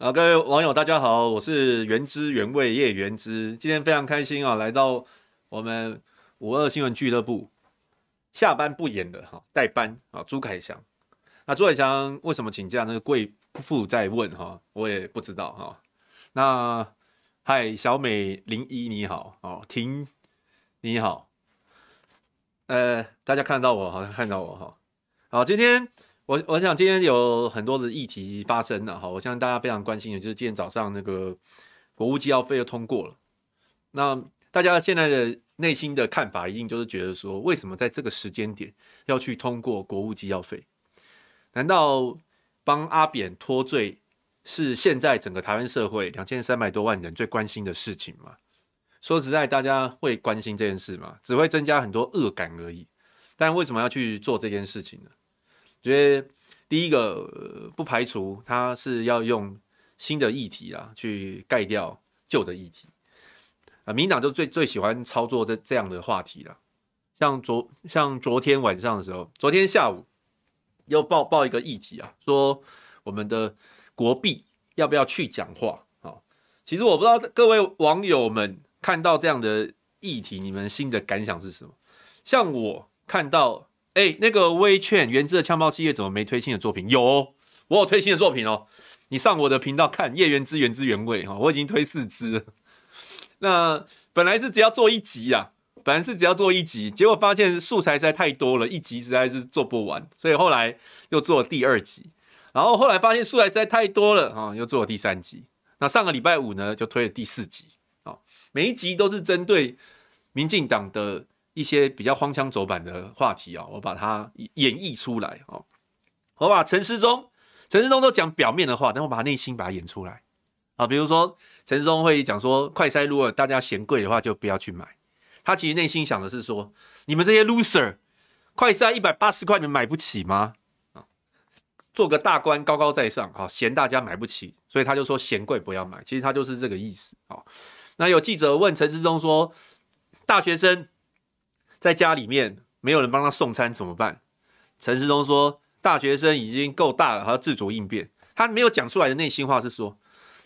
啊，各位网友，大家好，我是原汁原味叶原汁，今天非常开心啊，来到我们五二新闻俱乐部下班不演的哈代班啊，朱凯翔。那朱凯翔为什么请假？那个贵妇在问哈，我也不知道哈。那嗨，小美零一你好哦，婷你好，呃，大家看到我好像看到我哈，好，今天。我我想今天有很多的议题发生了哈，我相信大家非常关心的，就是今天早上那个国务机要费又通过了。那大家现在的内心的看法，一定就是觉得说，为什么在这个时间点要去通过国务机要费？难道帮阿扁脱罪是现在整个台湾社会两千三百多万人最关心的事情吗？说实在，大家会关心这件事吗？只会增加很多恶感而已。但为什么要去做这件事情呢？觉得第一个不排除他是要用新的议题啊去盖掉旧的议题啊，民党就最最喜欢操作这这样的话题了。像昨像昨天晚上的时候，昨天下午又报报一个议题啊，说我们的国币要不要去讲话啊？其实我不知道各位网友们看到这样的议题，你们新的感想是什么？像我看到。哎、那个威劝原汁的呛爆系列怎么没推新的作品？有，我有推新的作品哦。你上我的频道看叶原之原汁原味哈，我已经推四支了。那本来是只要做一集啊，本来是只要做一集，结果发现素材实在太多了，一集实在是做不完，所以后来又做了第二集。然后后来发现素材实在太多了啊，又做了第三集。那上个礼拜五呢，就推了第四集啊，每一集都是针对民进党的。一些比较荒腔走板的话题啊，我把它演绎出来哦。我把陈世忠、陈世忠都讲表面的话，但我把内心把它演出来啊。比如说，陈世忠会讲说，快筛如果大家嫌贵的话，就不要去买。他其实内心想的是说，你们这些 loser，快筛一百八十块，你们买不起吗？啊，做个大官高高在上，好嫌大家买不起，所以他就说嫌贵不要买。其实他就是这个意思啊。那有记者问陈世忠说，大学生。在家里面没有人帮他送餐怎么办？陈时中说：“大学生已经够大了，还要自主应变。”他没有讲出来的内心话是说：“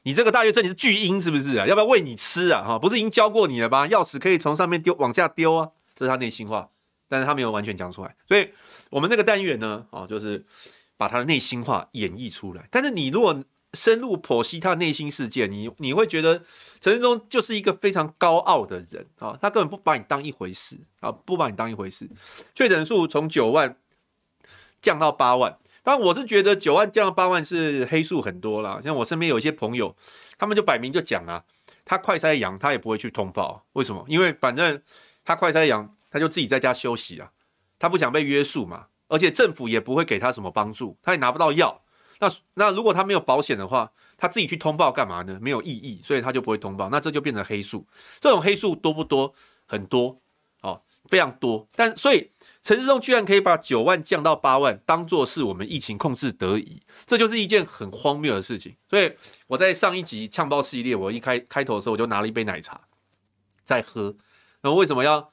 你这个大学生你是巨婴是不是啊？要不要喂你吃啊？哈，不是已经教过你了吗？钥匙可以从上面丢往下丢啊。”这是他内心话，但是他没有完全讲出来。所以我们那个单元呢，哦，就是把他的内心话演绎出来。但是你如果深入剖析他内心世界，你你会觉得陈时中就是一个非常高傲的人啊，他根本不把你当一回事啊，不把你当一回事。确诊数从九万降到八万，当然我是觉得九万降到八万是黑数很多啦。像我身边有一些朋友，他们就摆明就讲啊，他快筛阳，他也不会去通报，为什么？因为反正他快筛阳，他就自己在家休息啊，他不想被约束嘛，而且政府也不会给他什么帮助，他也拿不到药。那那如果他没有保险的话，他自己去通报干嘛呢？没有意义，所以他就不会通报。那这就变成黑数。这种黑数多不多？很多，哦，非常多。但所以陈时中居然可以把九万降到八万，当做是我们疫情控制得宜，这就是一件很荒谬的事情。所以我在上一集呛爆系列，我一开开头的时候我就拿了一杯奶茶在喝。那为什么要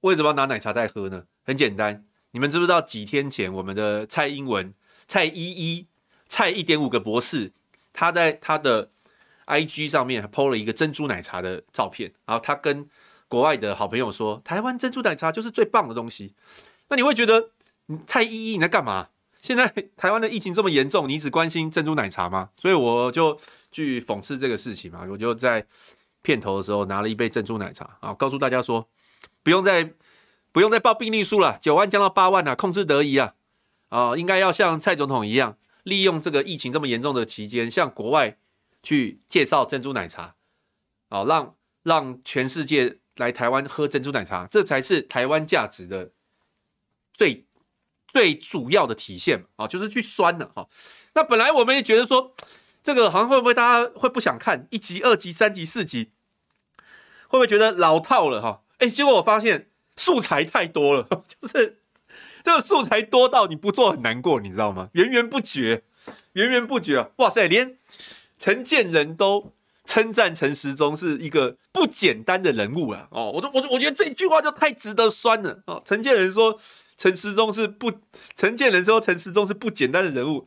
为什么要拿奶茶在喝呢？很简单，你们知不知道几天前我们的蔡英文蔡依依？蔡一点五个博士，他在他的 IG 上面还 PO 了一个珍珠奶茶的照片，然后他跟国外的好朋友说，台湾珍珠奶茶就是最棒的东西。那你会觉得，蔡依依你在干嘛？现在台湾的疫情这么严重，你只关心珍珠奶茶吗？所以我就去讽刺这个事情嘛。我就在片头的时候拿了一杯珍珠奶茶啊，告诉大家说，不用再不用再报病例数了，九万降到八万了，控制得宜啊啊，应该要像蔡总统一样，利用这个疫情这么严重的期间，向国外去介绍珍珠奶茶啊，让让全世界来台湾喝珍珠奶茶，这才是台湾价值的最。最主要的体现啊，就是去酸的哈。那本来我们也觉得说，这个好像会不会大家会不想看一集、二集、三集、四集，会不会觉得老套了哈？哎，结果我发现素材太多了，就是这个素材多到你不做很难过，你知道吗？源源不绝，源源不绝啊！哇塞，连陈建仁都称赞陈时中是一个不简单的人物啊！哦，我都我我觉得这句话就太值得酸了哦。陈建仁说。陈时中是不，陈建仁说陈时中是不简单的人物，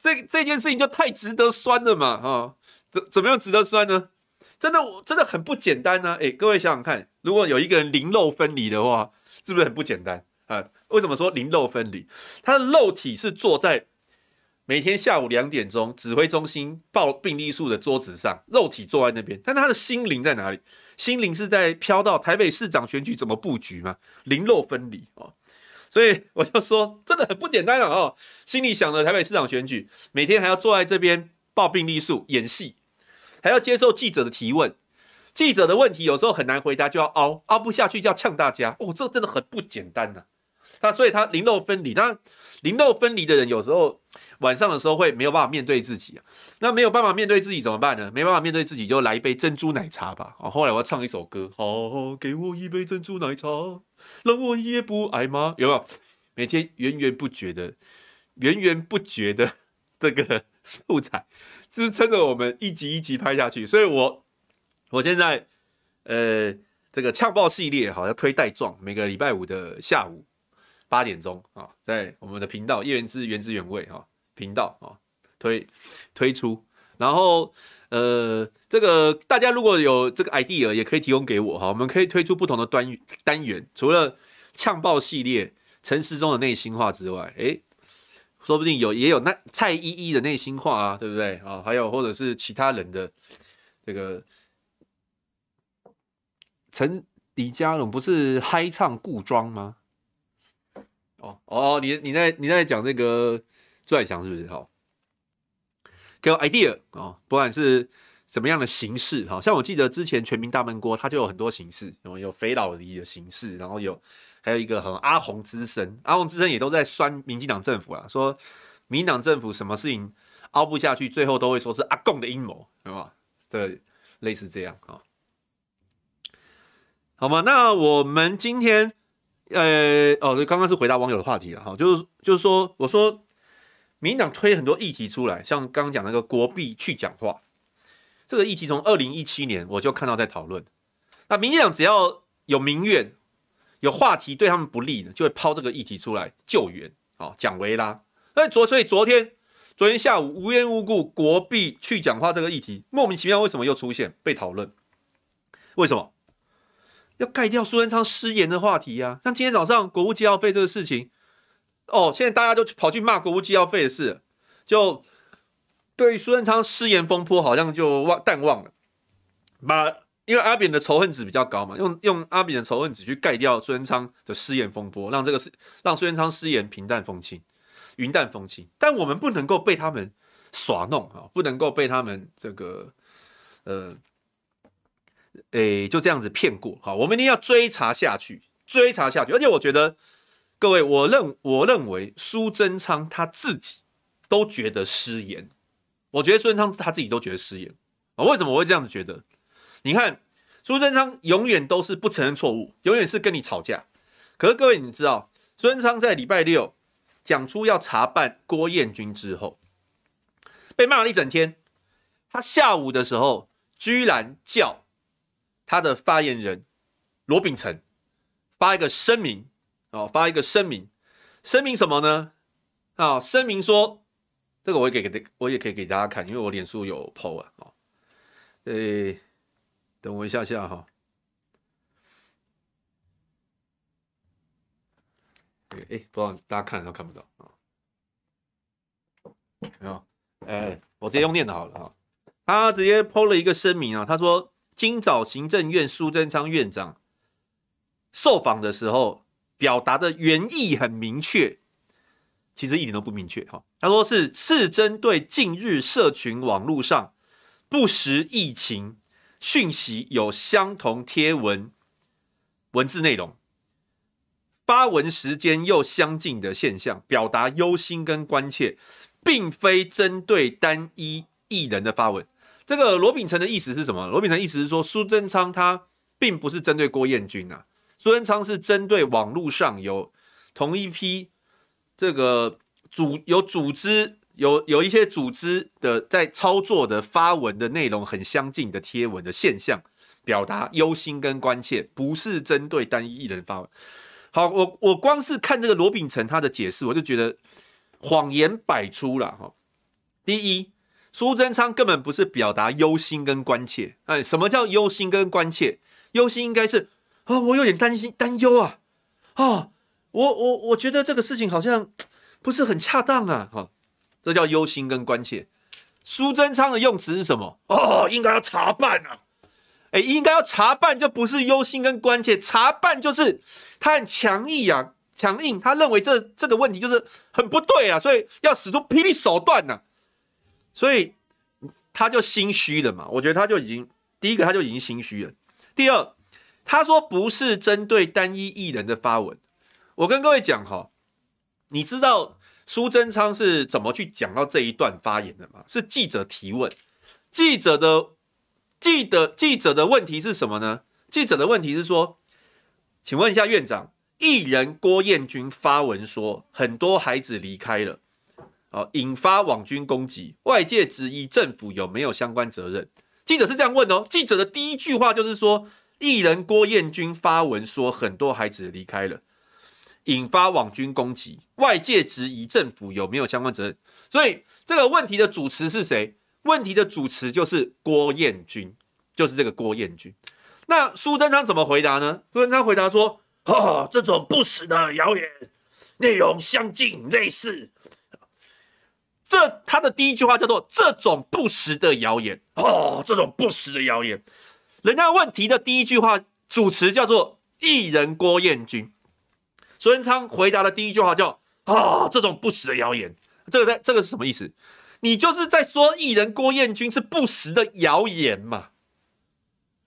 这这件事情就太值得酸了嘛，啊、哦，怎怎么样值得酸呢？真的我，真的很不简单呢、啊。哎，各位想想看，如果有一个人灵肉分离的话，是不是很不简单啊？为什么说灵肉分离？他的肉体是坐在每天下午两点钟指挥中心报病例数的桌子上，肉体坐在那边，但他的心灵在哪里？心灵是在飘到台北市长选举怎么布局吗？灵肉分离哦。所以我就说，真的很不简单了哦。心里想着台北市长选举，每天还要坐在这边报病例数、演戏，还要接受记者的提问。记者的问题有时候很难回答，就要凹，凹不下去就要呛大家。哦，这真的很不简单呐。他所以他灵肉分离，那灵肉分离的人有时候晚上的时候会没有办法面对自己啊。那没有办法面对自己怎么办呢？没办法面对自己就来一杯珍珠奶茶吧。哦，后来我要唱一首歌，好，给我一杯珍珠奶茶。让我也不挨吗？有没有？每天源源不绝的、源源不绝的 这个素材支撑着我们一集一集拍下去。所以我，我我现在呃，这个呛爆系列好像推带状，每个礼拜五的下午八点钟啊，在我们的频道叶元之原汁原味哈频道啊推推出，然后。呃，这个大家如果有这个 idea，也可以提供给我哈。我们可以推出不同的单单元，除了呛爆系列陈时中的内心话之外，诶，说不定有也有那蔡依依的内心话啊，对不对啊？还有或者是其他人的这个陈李佳龙不是嗨唱故装吗？哦哦，你你在你在讲这个朱海翔是不是？哈。给我 idea 啊，不管是什么样的形式，哈，像我记得之前全民大闷锅，它就有很多形式，有有肥佬黎的形式，然后有还有一个很阿鸿之声，阿鸿之声也都在酸民进党政府啊，说民进党政府什么事情凹不下去，最后都会说是阿共的阴谋，对吧？对，类似这样啊，好吗？那我们今天，呃，哦，刚刚是回答网友的话题了，哈，就是就是说，我说。民进党推很多议题出来，像刚刚讲那个国币去讲话，这个议题从二零一七年我就看到在讨论。那民进党只要有民怨、有话题对他们不利呢，就会抛这个议题出来救援。哦，蒋维拉。那昨所以昨天昨天下午无缘无故国币去讲话这个议题莫名其妙为什么又出现被讨论？为什么要盖掉苏贞昌失言的话题呀、啊？像今天早上国务机要费这个事情。哦，现在大家都跑去骂国务机要费的事，就对于苏贞昌失言风波好像就忘淡忘了。把因为阿扁的仇恨值比较高嘛，用用阿扁的仇恨值去盖掉苏贞昌的失言风波，让这个是让苏贞昌失言平淡风轻、云淡风轻。但我们不能够被他们耍弄啊，不能够被他们这个呃，诶就这样子骗过。好，我们一定要追查下去，追查下去。而且我觉得。各位，我认我认为苏贞昌他自己都觉得失言，我觉得苏贞昌他自己都觉得失言啊。为什么我会这样子觉得？你看，苏贞昌永远都是不承认错误，永远是跟你吵架。可是各位，你知道，苏贞昌在礼拜六讲出要查办郭彦均之后，被骂了一整天。他下午的时候居然叫他的发言人罗秉成发一个声明。哦，发一个声明，声明什么呢？啊，声明说，这个我也给给，我也可以给大家看，因为我脸书有 PO 啊。哦，诶，等我一下下哈。诶，不知道大家看都看不到啊。没有哎，我直接用念的好了啊。他直接 PO 了一个声明啊，他说今早行政院苏贞昌院长受访的时候表达的原意很明确，其实一点都不明确哈。他说是是针对近日社群网络上不实疫情讯息有相同贴文文字内容。发文时间又相近的现象，表达忧心跟关切，并非针对单一艺人的发文。这个罗秉成的意思是什么？罗秉成意思是说，苏贞昌他并不是针对郭彦军啊，苏贞昌是针对网络上有同一批这个组有组织有有一些组织的在操作的发文的内容很相近的贴文的现象，表达忧心跟关切，不是针对单一艺人发文。好，我我光是看这个罗秉成他的解释，我就觉得谎言百出了哈。第一，苏贞昌根本不是表达忧心跟关切，哎，什么叫忧心跟关切？忧心应该是啊，我有点担心担忧啊，啊，我我我觉得这个事情好像不是很恰当啊，哈，这叫忧心跟关切。苏贞昌的用词是什么？哦，应该要查办啊。哎，应该要查办，就不是忧心跟关切，查办就是他很强硬啊，强硬，他认为这这个问题就是很不对啊，所以要使出霹雳手段呐、啊，所以他就心虚了嘛。我觉得他就已经第一个他就已经心虚了，第二他说不是针对单一艺人的发文，我跟各位讲哈，你知道苏贞昌是怎么去讲到这一段发言的吗？是记者提问，记者的。记得记者的问题是什么呢？记者的问题是说，请问一下院长，艺人郭彦均发文说很多孩子离开了，哦，引发网军攻击，外界质疑政府有没有相关责任？记者是这样问哦。记者的第一句话就是说，艺人郭彦均发文说很多孩子离开了，引发网军攻击，外界质疑政府有没有相关责任？所以这个问题的主持是谁？问题的主持就是郭彦均，就是这个郭彦均。那苏贞昌怎么回答呢？苏贞昌回答说：“ 哦，这种不实的谣言，内容相近类似。这他的第一句话叫做‘这种不实的谣言’。哦，这种不实的谣言。人家问题的第一句话主持叫做艺人郭彦均。苏贞昌回答的第一句话叫‘哦，这种不实的谣言’。这个在这个是什么意思？”你就是在说艺人郭彦均是不实的谣言嘛？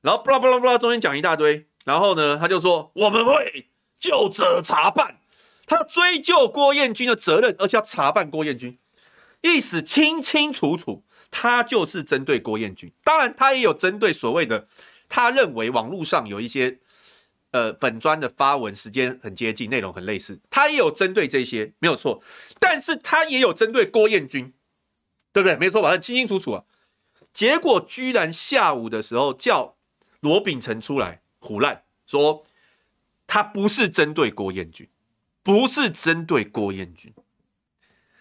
然后巴拉巴拉巴拉，中间讲一大堆，然后呢，他就说我们会就责查办，他要追究郭彦均的责任，而且要查办郭彦均，意思清清楚楚，他就是针对郭彦军。当然，他也有针对所谓的他认为网络上有一些呃粉砖的发文时间很接近，内容很类似，他也有针对这些，没有错。但是他也有针对郭彦军。对不对？没错吧？很清清楚楚啊。结果居然下午的时候叫罗秉成出来胡烂，说他不是针对郭彦军，不是针对郭彦军。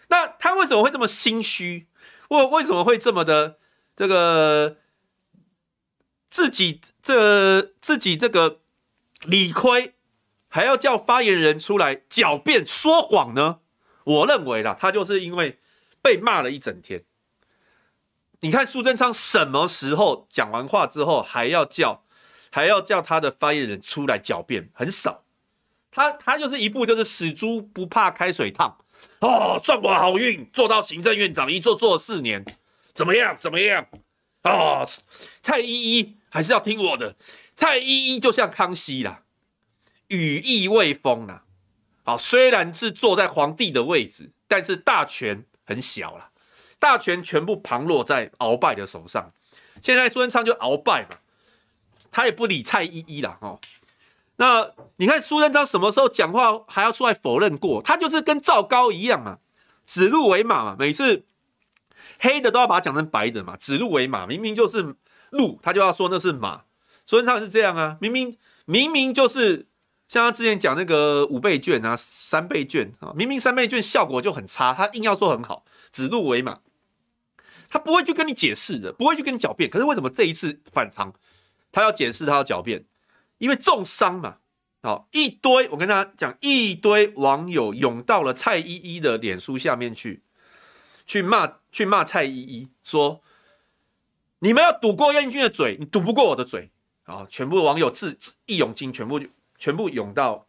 那他为什么会这么心虚？为为什么会这么的这个自己这自己这个理亏，还要叫发言人出来狡辩说谎呢？我认为啦，他就是因为。被骂了一整天，你看苏贞昌什么时候讲完话之后还要叫还要叫他的发言人出来狡辩？很少，他他就是一步就是死猪不怕开水烫哦，算我好运，做到行政院长一做做了四年，怎么样怎么样啊、蔡依依还是要听我的，蔡依依就像康熙啦，羽翼未丰啦，好，虽然是坐在皇帝的位置，但是大权。很小了，大权全部旁落在鳌拜的手上。现在苏贞昌就鳌拜嘛，他也不理蔡依依了哦。那你看苏贞昌什么时候讲话还要出来否认过？他就是跟赵高一样嘛，指鹿为马嘛。每次黑的都要把它讲成白的嘛，指鹿为马，明明就是鹿，他就要说那是马。苏贞昌是这样啊，明明明明就是。像他之前讲那个五倍券啊、三倍券啊，明明三倍券效果就很差，他硬要说很好，指鹿为马，他不会去跟你解释的，不会去跟你狡辩。可是为什么这一次反常，他要解释，他要狡辩？因为重伤嘛。好，一堆我跟大家讲，一堆网友涌到了蔡依依的脸书下面去，去骂去骂蔡依依，说你们要堵郭彦均的嘴，你堵不过我的嘴啊！全部网友自自一涌进，全部全部涌到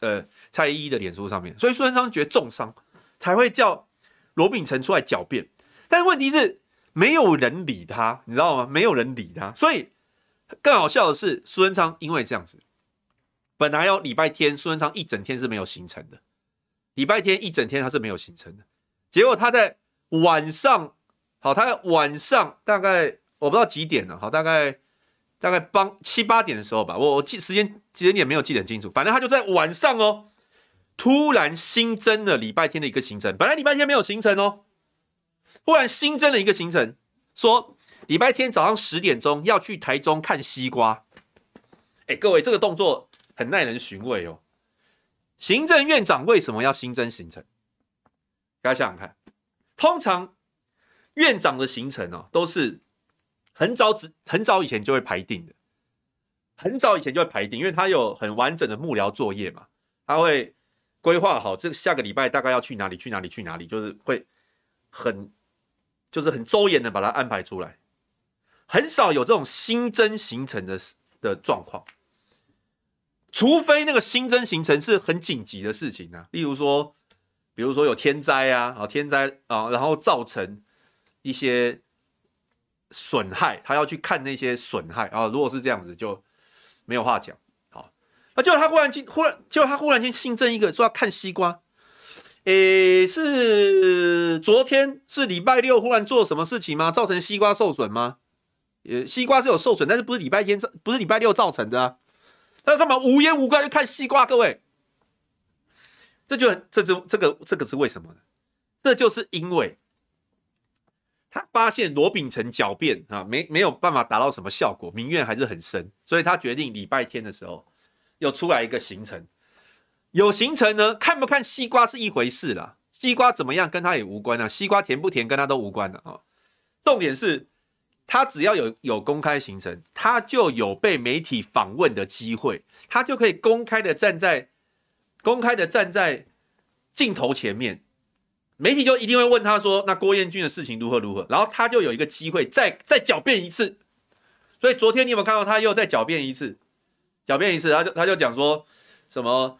呃蔡依依的脸书上面，所以苏贞昌觉得重伤，才会叫罗秉成出来狡辩。但问题是没有人理他，你知道吗？没有人理他，所以更好笑的是苏贞昌因为这样子，本来要礼拜天苏贞昌一整天是没有行程的，礼拜天一整天他是没有行程的。结果他在晚上，好，他在晚上大概我不知道几点了，好，大概大概帮七八点的时候吧，我我记时间时间点没有记得很清楚，反正他就在晚上哦，突然新增了礼拜天的一个行程，本来礼拜天没有行程哦，忽然新增了一个行程，说礼拜天早上十点钟要去台中看西瓜，哎，各位这个动作很耐人寻味哦，行政院长为什么要新增行程？大家想想看，通常院长的行程哦，都是很早之、很早以前就会排定的，很早以前就会排定，因为他有很完整的幕僚作业嘛，他会规划好这个下个礼拜大概要去哪里、去哪里、去哪里，就是会很就是很周延的把它安排出来，很少有这种新增行程的的状况，除非那个新增行程是很紧急的事情啊，例如说。比如说有天灾啊，啊天灾啊，然后造成一些损害，他要去看那些损害啊。如果是这样子，就没有话讲。好，那结果他忽然间忽然，结果他忽然间新增一个说要看西瓜。诶，是昨天是礼拜六忽然做什么事情吗？造成西瓜受损吗？呃，西瓜是有受损，但是不是礼拜天造，不是礼拜六造成的啊？他干嘛无缘无故去看西瓜？各位？这就这就这个这个是为什么呢？这就是因为他发现罗秉成狡辩啊，没没有办法达到什么效果，民怨还是很深，所以他决定礼拜天的时候又出来一个行程。有行程呢，看不看西瓜是一回事啦，西瓜怎么样跟他也无关啊，西瓜甜不甜跟他都无关的啊。重点是，他只要有有公开行程，他就有被媒体访问的机会，他就可以公开的站在。公开的站在镜头前面，媒体就一定会问他说：“那郭彦均的事情如何如何？”然后他就有一个机会再再狡辩一次。所以昨天你有没有看到他又再狡辩一次？狡辩一次，他就他就讲说什么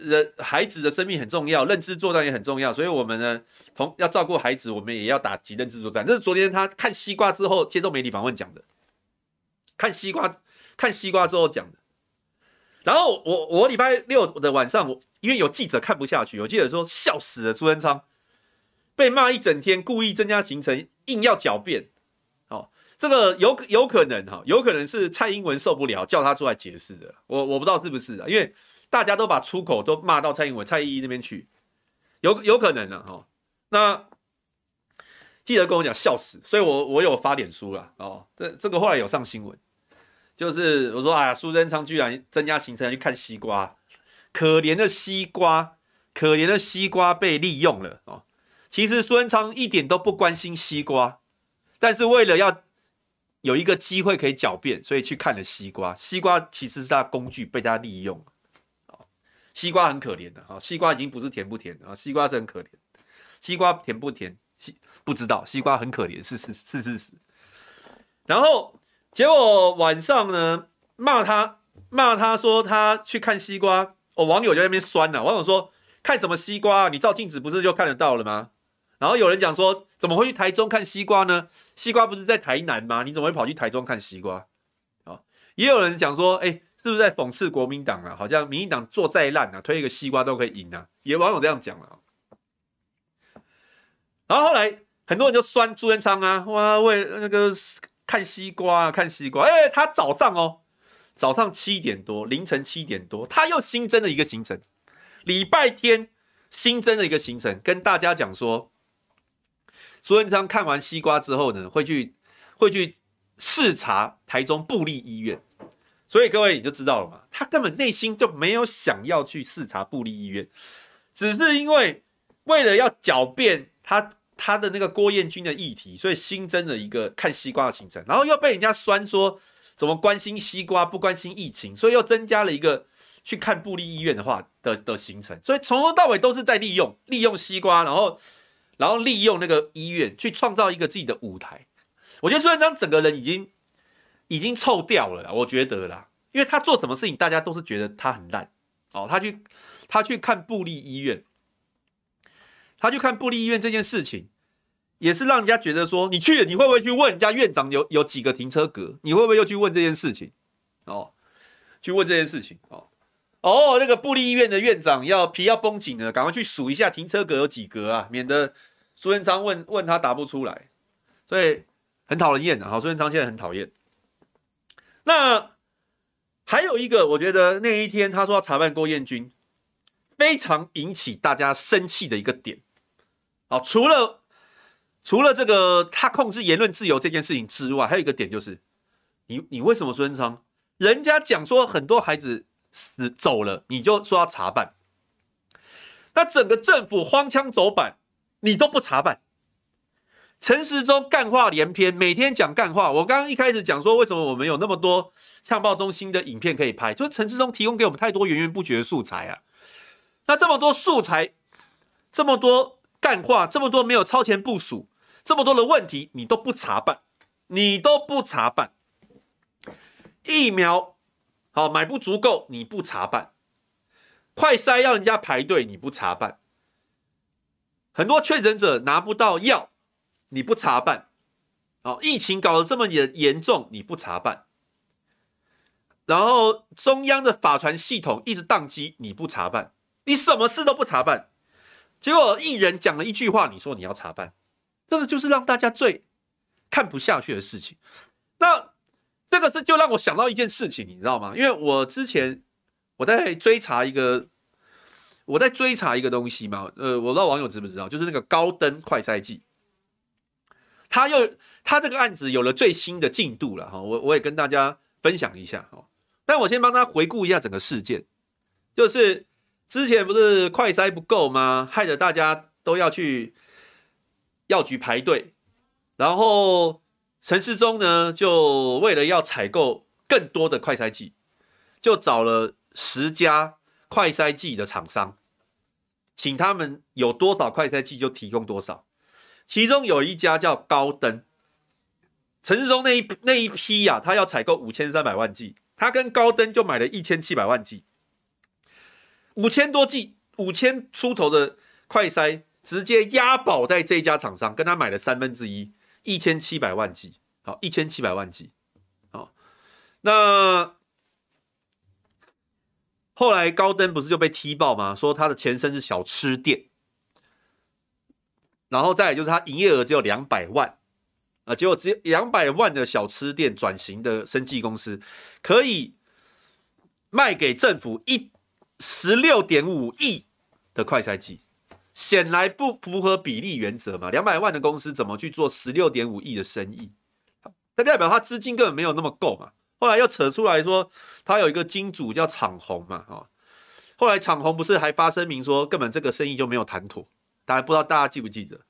人孩子的生命很重要，认知作战也很重要，所以我们呢同要照顾孩子，我们也要打击认知作战。这是昨天他看西瓜之后接受媒体访问讲的，看西瓜看西瓜之后讲的。然后我我礼拜六的晚上，因为有记者看不下去，有记者说笑死了，苏贞昌被骂一整天，故意增加行程，硬要狡辩。哦，这个有有可能哈，有可能是蔡英文受不了，叫他出来解释的。我我不知道是不是啊，因为大家都把出口都骂到蔡英文、蔡依依那边去，有有可能的哈。那记者跟我讲笑死，所以我我有发脸书了哦。这这个后来有上新闻。就是我说，哎呀，苏贞昌居然增加行程去看西瓜，可怜的西瓜，可怜的西瓜被利用了哦。其实苏贞昌一点都不关心西瓜，但是为了要有一个机会可以狡辩，所以去看了西瓜。西瓜其实是他工具，被他利用。西瓜很可怜的啊，西瓜已经不是甜不甜啊，西瓜是很可怜。西瓜甜不甜？西不知道，西瓜很可怜，是是是事实。然后。结果晚上呢，骂他骂他说他去看西瓜，哦，网友就在那边酸了。网友说，看什么西瓜？你照镜子不是就看得到了吗？然后有人讲说，怎么会去台中看西瓜呢？西瓜不是在台南吗？你怎么会跑去台中看西瓜？哦，也有人讲说，哎，是不是在讽刺国民党啊？好像民进党做再烂啊，推一个西瓜都可以赢啊。也有网友这样讲了。然后后来很多人就酸朱元璋啊，哇，为那个。看西瓜啊，看西瓜！哎、他早上哦，早上七点多，凌晨七点多，他又新增了一个行程，礼拜天新增了一个行程，跟大家讲说，朱元昌看完西瓜之后呢，会去会去视察台中布立医院，所以各位你就知道了嘛，他根本内心就没有想要去视察布立医院，只是因为为了要狡辩他。他的那个郭彦军的议题，所以新增了一个看西瓜的行程，然后又被人家酸说怎么关心西瓜不关心疫情，所以又增加了一个去看布立医院的话的的行程，所以从头到尾都是在利用利用西瓜，然后然后利用那个医院去创造一个自己的舞台。我觉得苏贞昌整个人已经已经臭掉了啦，我觉得啦，因为他做什么事情，大家都是觉得他很烂哦。他去他去看部立医院，他去看部立医院这件事情，也是让人家觉得说，你去，你会不会去问人家院长有有几个停车格？你会不会又去问这件事情？哦，去问这件事情哦。哦，那个部立医院的院长要皮要绷紧了，赶快去数一下停车格有几格啊，免得苏贞昌问问他答不出来，所以很讨人厌的。好，苏贞昌现在很讨厌。那还有一个，我觉得那一天他说要查办郭彦均，非常引起大家生气的一个点。好，除了除了这个他控制言论自由这件事情之外，还有一个点就是，你你为什么孙贞昌？人家讲说很多孩子。死走了，你就说要查办，那整个政府荒腔走板，你都不查办。陈时中干话连篇，每天讲干话。我刚刚一开始讲说，为什么我们有那么多呛爆中心的影片可以拍，就是陈时中提供给我们太多源源不绝的素材啊。那这么多素材，这么多干话，这么多没有超前部署，这么多的问题，你都不查办，你都不查办疫苗。好，买不足够，你不查办；快筛要人家排队，你不查办；很多确诊者拿不到药，你不查办。哦，疫情搞得这么严严重，你不查办。然后中央的法传系统一直宕机，你不查办，你什么事都不查办。结果艺人讲了一句话，你说你要查办，这个就是让大家最看不下去的事情。那。这个是就让我想到一件事情，你知道吗？因为我之前我在追查一个，我在追查一个东西嘛。呃，我不知道网友知不知道，就是那个高登快筛剂，他又他这个案子有了最新的进度了哈。我我也跟大家分享一下哈。但我先帮他回顾一下整个事件，就是之前不是快筛不够吗？害得大家都要去药局排队，然后。陈世忠呢，就为了要采购更多的快筛剂，就找了十家快筛剂的厂商，请他们有多少快筛剂就提供多少。其中有一家叫高登，陈世忠那一那一批呀、啊，他要采购五千三百万剂，他跟高登就买了一千七百万剂，五千多剂，五千出头的快筛直接押宝在这家厂商，跟他买了三分之一。一千七百万剂，好，一千七百万剂，好，那后来高登不是就被踢爆吗？说他的前身是小吃店，然后再来就是他营业额只有两百万，啊，结果只有两百万的小吃店转型的生技公司，可以卖给政府一十六点五亿的快筛剂。显然不符合比例原则嘛？两百万的公司怎么去做十六点五亿的生意？它代表他资金根本没有那么够嘛。后来又扯出来说，他有一个金主叫昶鸿嘛，哦，后来昶鸿不是还发声明说，根本这个生意就没有谈妥。大家不知道大家记不记得？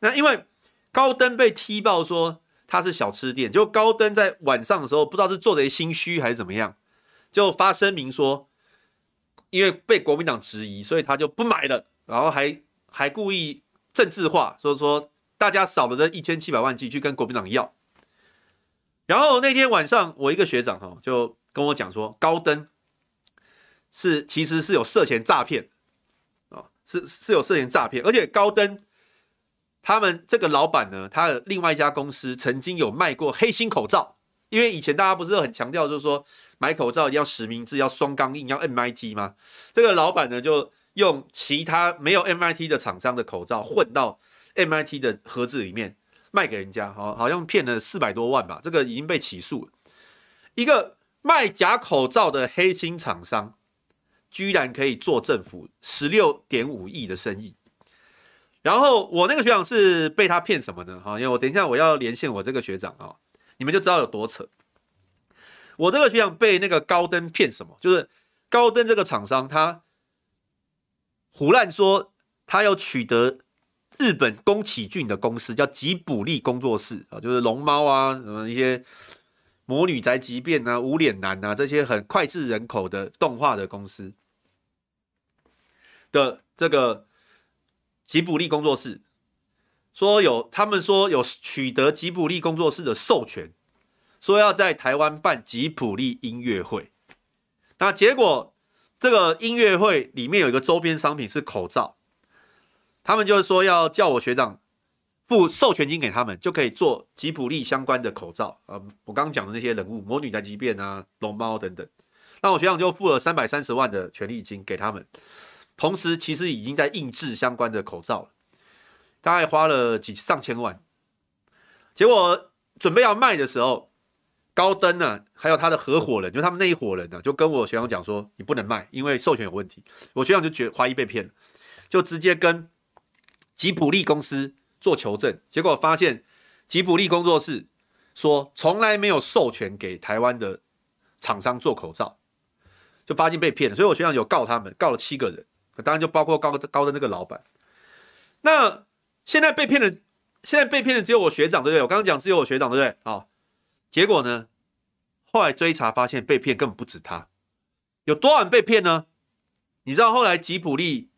那因为高登被踢爆说他是小吃店，就高登在晚上的时候不知道是做贼心虚还是怎么样，就发声明说，因为被国民党质疑，所以他就不买了，然后还。还故意政治化，所以说大家少了这一千七百万剂去跟国民党要。然后那天晚上，我一个学长哈就跟我讲说，高登是其实是有涉嫌诈骗，是是有涉嫌诈骗，而且高登他们这个老板呢，他的另外一家公司曾经有卖过黑心口罩，因为以前大家不是很强调，就是说买口罩一定要实名制，要双钢印，要 MIT 吗？这个老板呢就。用其他没有 MIT 的厂商的口罩混到 MIT 的盒子里面卖给人家，好，好像骗了四百多万吧。这个已经被起诉了。一个卖假口罩的黑心厂商，居然可以做政府十六点五亿的生意。然后我那个学长是被他骗什么呢？哈，因为我等一下我要连线我这个学长啊，你们就知道有多扯。我这个学长被那个高登骗什么？就是高登这个厂商他。胡乱说，他要取得日本宫崎骏的公司，叫吉卜力工作室啊，就是龙猫啊，什么一些魔女宅急便啊、无脸男啊这些很脍炙人口的动画的公司的这个吉卜力工作室，说有他们说有取得吉卜力工作室的授权，说要在台湾办吉卜力音乐会。那结果这个音乐会里面有一个周边商品是口罩，他们就是说要叫我学长付授权金给他们，就可以做吉普力相关的口罩。呃，我刚刚讲的那些人物，魔女宅急便啊、龙猫等等。那我学长就付了三百三十万的权利金给他们，同时其实已经在印制相关的口罩了，大概花了几上千万。结果准备要卖的时候，高登呢、啊，还有他的合伙人，就他们那一伙人呢、啊，就跟我学长讲说，你不能卖，因为授权有问题。我学长就觉怀疑被骗了，就直接跟吉卜力公司做求证，结果发现吉卜力工作室说从来没有授权给台湾的厂商做口罩。就发现被骗了，所以我学长有告他们，告了七个人，当然就包括高高的那个老板。那现在被骗的，现在被骗的只有我学长，对不对？我刚刚讲只有我学长，对不对？啊、哦，结果呢，后来追查发现被骗根本不止他，有多少人被骗呢？你知道后来吉普力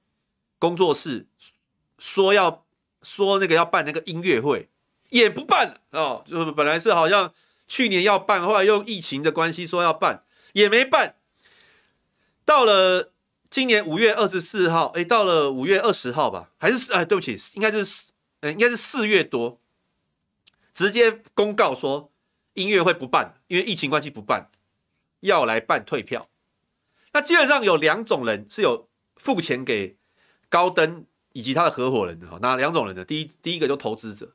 工作室说要说那个要办那个音乐会，也不办了哦，就是本来是好像去年要办，后来用疫情的关系说要办，也没办。到了今年五月二十四号，哎，到了五月二十号吧，还是四？哎，对不起，应该是四，应该是四月多，直接公告说音乐会不办，因为疫情关系不办，要来办退票。那基本上有两种人是有付钱给高登以及他的合伙人的哈，哪两种人呢？第一，第一个就投资者，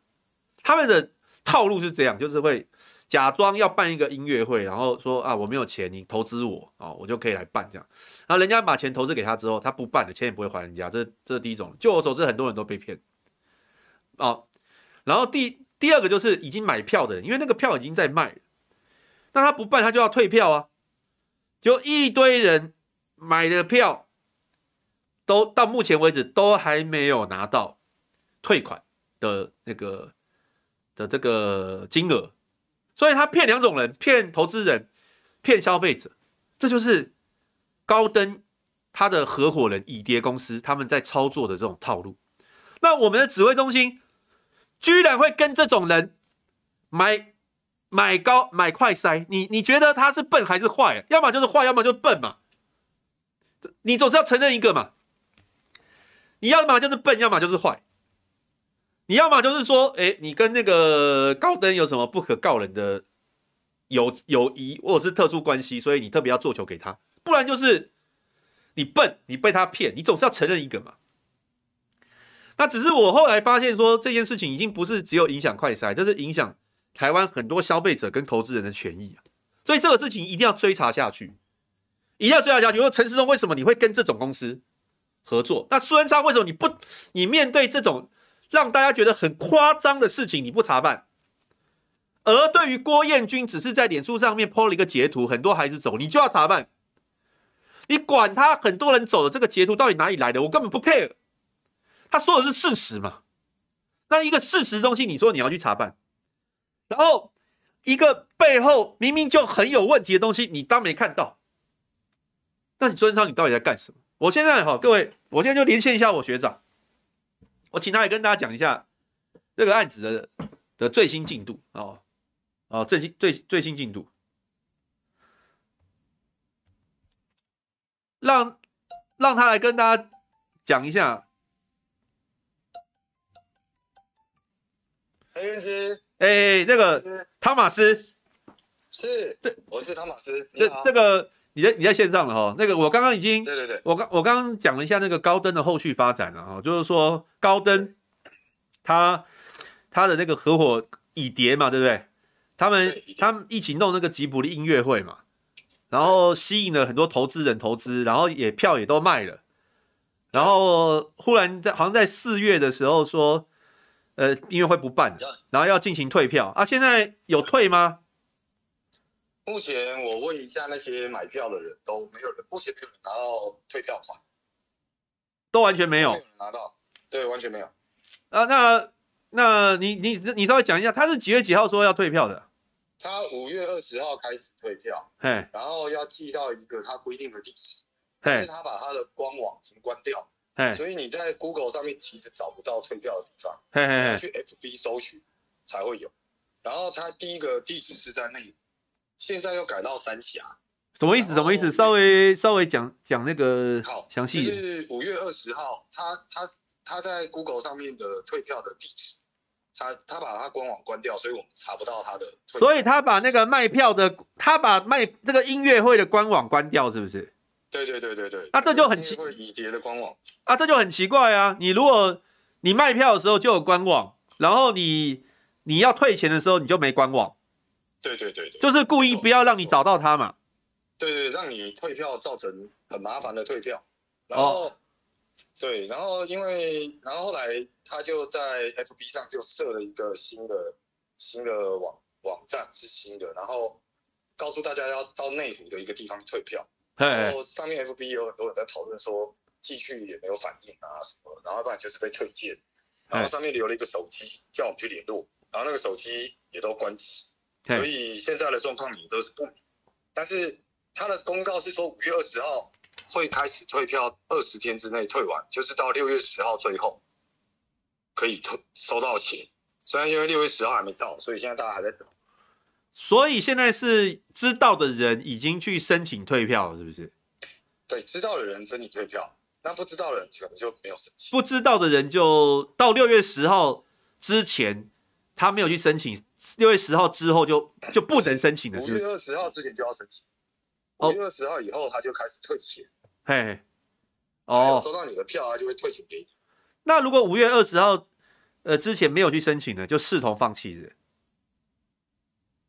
他们的套路是这样，就是会。假装要办一个音乐会，然后说啊，我没有钱，你投资我啊，我就可以来办这样。然后人家把钱投资给他之后，他不办了，钱也不会还人家。这这是第一种。就我所知，很多人都被骗。哦，然后第第二个就是已经买票的人，因为那个票已经在卖，那他不办，他就要退票啊。就一堆人买的票，都到目前为止都还没有拿到退款的那个的这个金额。所以他骗两种人，骗投资人，骗消费者，这就是高登他的合伙人蚁蝶公司他们在操作的这种套路。那我们的指挥中心居然会跟这种人买买高买快塞，你你觉得他是笨还是坏？要么就是坏，要么就是笨嘛。你总是要承认一个嘛。你要么就是笨，要么就是坏。你要么就是说，哎，你跟那个高登有什么不可告人的友友谊或者是特殊关系，所以你特别要做球给他；不然就是你笨，你被他骗，你总是要承认一个嘛。那只是我后来发现说，这件事情已经不是只有影响快筛，这是影响台湾很多消费者跟投资人的权益啊。所以这个事情一定要追查下去，一定要追查下去。因为陈世忠为什么你会跟这种公司合作？那苏贞昌为什么你不？你面对这种？让大家觉得很夸张的事情，你不查办；而对于郭彦军，只是在脸书上面 po 了一个截图，很多孩子走，你就要查办。你管他很多人走的这个截图到底哪里来的？我根本不 care。他说的是事实嘛？那一个事实东西，你说你要去查办，然后一个背后明明就很有问题的东西，你当没看到？那你孙超，你到底在干什么？我现在哈，各位，我现在就连线一下我学长。我请他来跟大家讲一下这个案子的的最新进度哦哦，最新最最新进度，让让他来跟大家讲一下。哎，那个汤马斯，是，对，我是汤马斯，这这个。你在你在线上了哈，那个我刚刚已经，对对对，我刚我刚刚讲了一下那个高登的后续发展了哈，就是说高登他他的那个合伙蚁蝶嘛，对不对？他们他们一起弄那个吉卜力音乐会嘛，然后吸引了很多投资人投资，然后也票也都卖了，然后忽然在好像在四月的时候说，呃，音乐会不办，然后要进行退票啊，现在有退吗？目前我问一下那些买票的人都没有人，目前没有人拿到退票款，都完全没有，拿到，对，完全没有。啊，那那你你你稍微讲一下，他是几月几号说要退票的？他五月二十号开始退票，嘿，然后要寄到一个他规定的地址，但是他把他的官网已经关掉，嘿所以你在 Google 上面其实找不到退票的地方，嘿嘿嘿，你要去 FB 搜寻才会有。然后他第一个地址是在内湖，现在又改到三峡。什么意思？什么意思？稍微稍微讲讲那个好详细。就是五月二十号，他他他在 Google 上面的退票的地址，他他把他官网关掉，所以我们查不到他的退票。所以他把那个卖票的，他把卖这个音乐会的官网关掉，是不是？对对对对对。那、啊、这就很奇会已叠的官网啊，这就很奇怪啊！你如果你卖票的时候就有官网，然后你你要退钱的时候你就没官网。对对对对。就是故意不要让你找到他嘛。对对，让你退票造成很麻烦的退票，然后、哦、对，然后因为然后后来他就在 FB 上就设了一个新的新的网网站是新的，然后告诉大家要到内湖的一个地方退票，然后上面 FB 有很多人在讨论说寄去也没有反应啊什么，然后不然就是被退件，然后上面留了一个手机叫我们去联络，然后那个手机也都关机，所以现在的状况你都是不明，但是。他的公告是说五月二十号会开始退票，二十天之内退完，就是到六月十号最后可以退收到钱。虽然因为六月十号还没到，所以现在大家还在等。所以现在是知道的人已经去申请退票了，是不是？对，知道的人申请退票，那不知道的人可能就没有申请。不知道的人就到六月十号之前，他没有去申请，六月十号之后就就不能申请了。五月二十号之前就要申请。五月二十号以后，他就开始退钱。嘿，哦，收到你的票，他就会退钱给你。那如果五月二十号，呃，之前没有去申请的，就视同放弃的。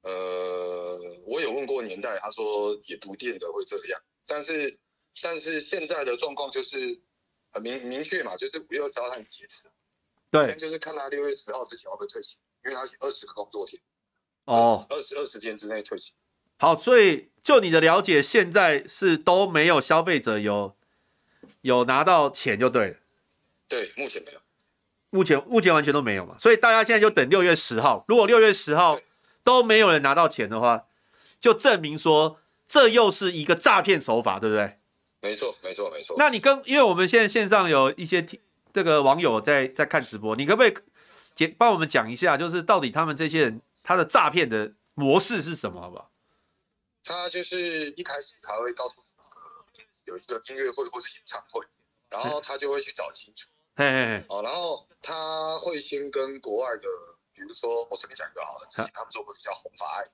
呃，我有问过年代，他说也不见得会这样。但是，但是现在的状况就是很明明确嘛，就是五月二十号他已经结束。对，就是看他六月十号之前会不会退钱，因为他是二十个工作天。哦，二十二十天之内退钱。好，所以就你的了解，现在是都没有消费者有有拿到钱就对了。对，目前没有，目前目前完全都没有嘛。所以大家现在就等六月十号，如果六月十号都没有人拿到钱的话，就证明说这又是一个诈骗手法，对不对？没错，没错，没错。那你跟，因为我们现在线上有一些这个网友在在看直播，你可不可以简帮我们讲一下，就是到底他们这些人他的诈骗的模式是什么，好不好？他就是一开始他会告诉你有一个音乐会或者演唱会，然后他就会去找金主，嘿嘿嘿，哦，然后他会先跟国外的，比如说我随便讲一个好了，之前他们做过一个叫红发爱的，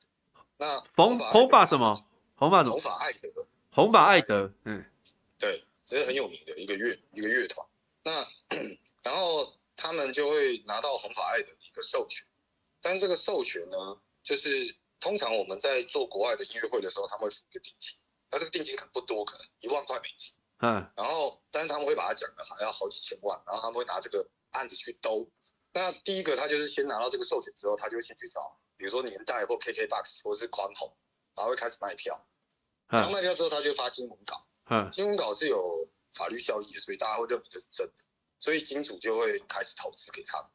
那红红发什么？红发红发爱德，红发爱德，嗯，对，这是很有名的一个乐一个乐团，那 然后他们就会拿到红发艾德的一个授权，但是这个授权呢，就是。通常我们在做国外的音乐会的时候，他们会付一个定金，那这个定金可能不多，可能一万块美金。嗯，然后但是他们会把它讲的还要好几千万，然后他们会拿这个案子去兜。那第一个他就是先拿到这个授权之后，他就会先去找，比如说年代或 KKBOX 或是宽宏，然后会开始卖票。然后卖票之后，他就发新闻稿。嗯，新闻稿是有法律效益的，所以大家会认为这是真的，所以金主就会开始投资给他们。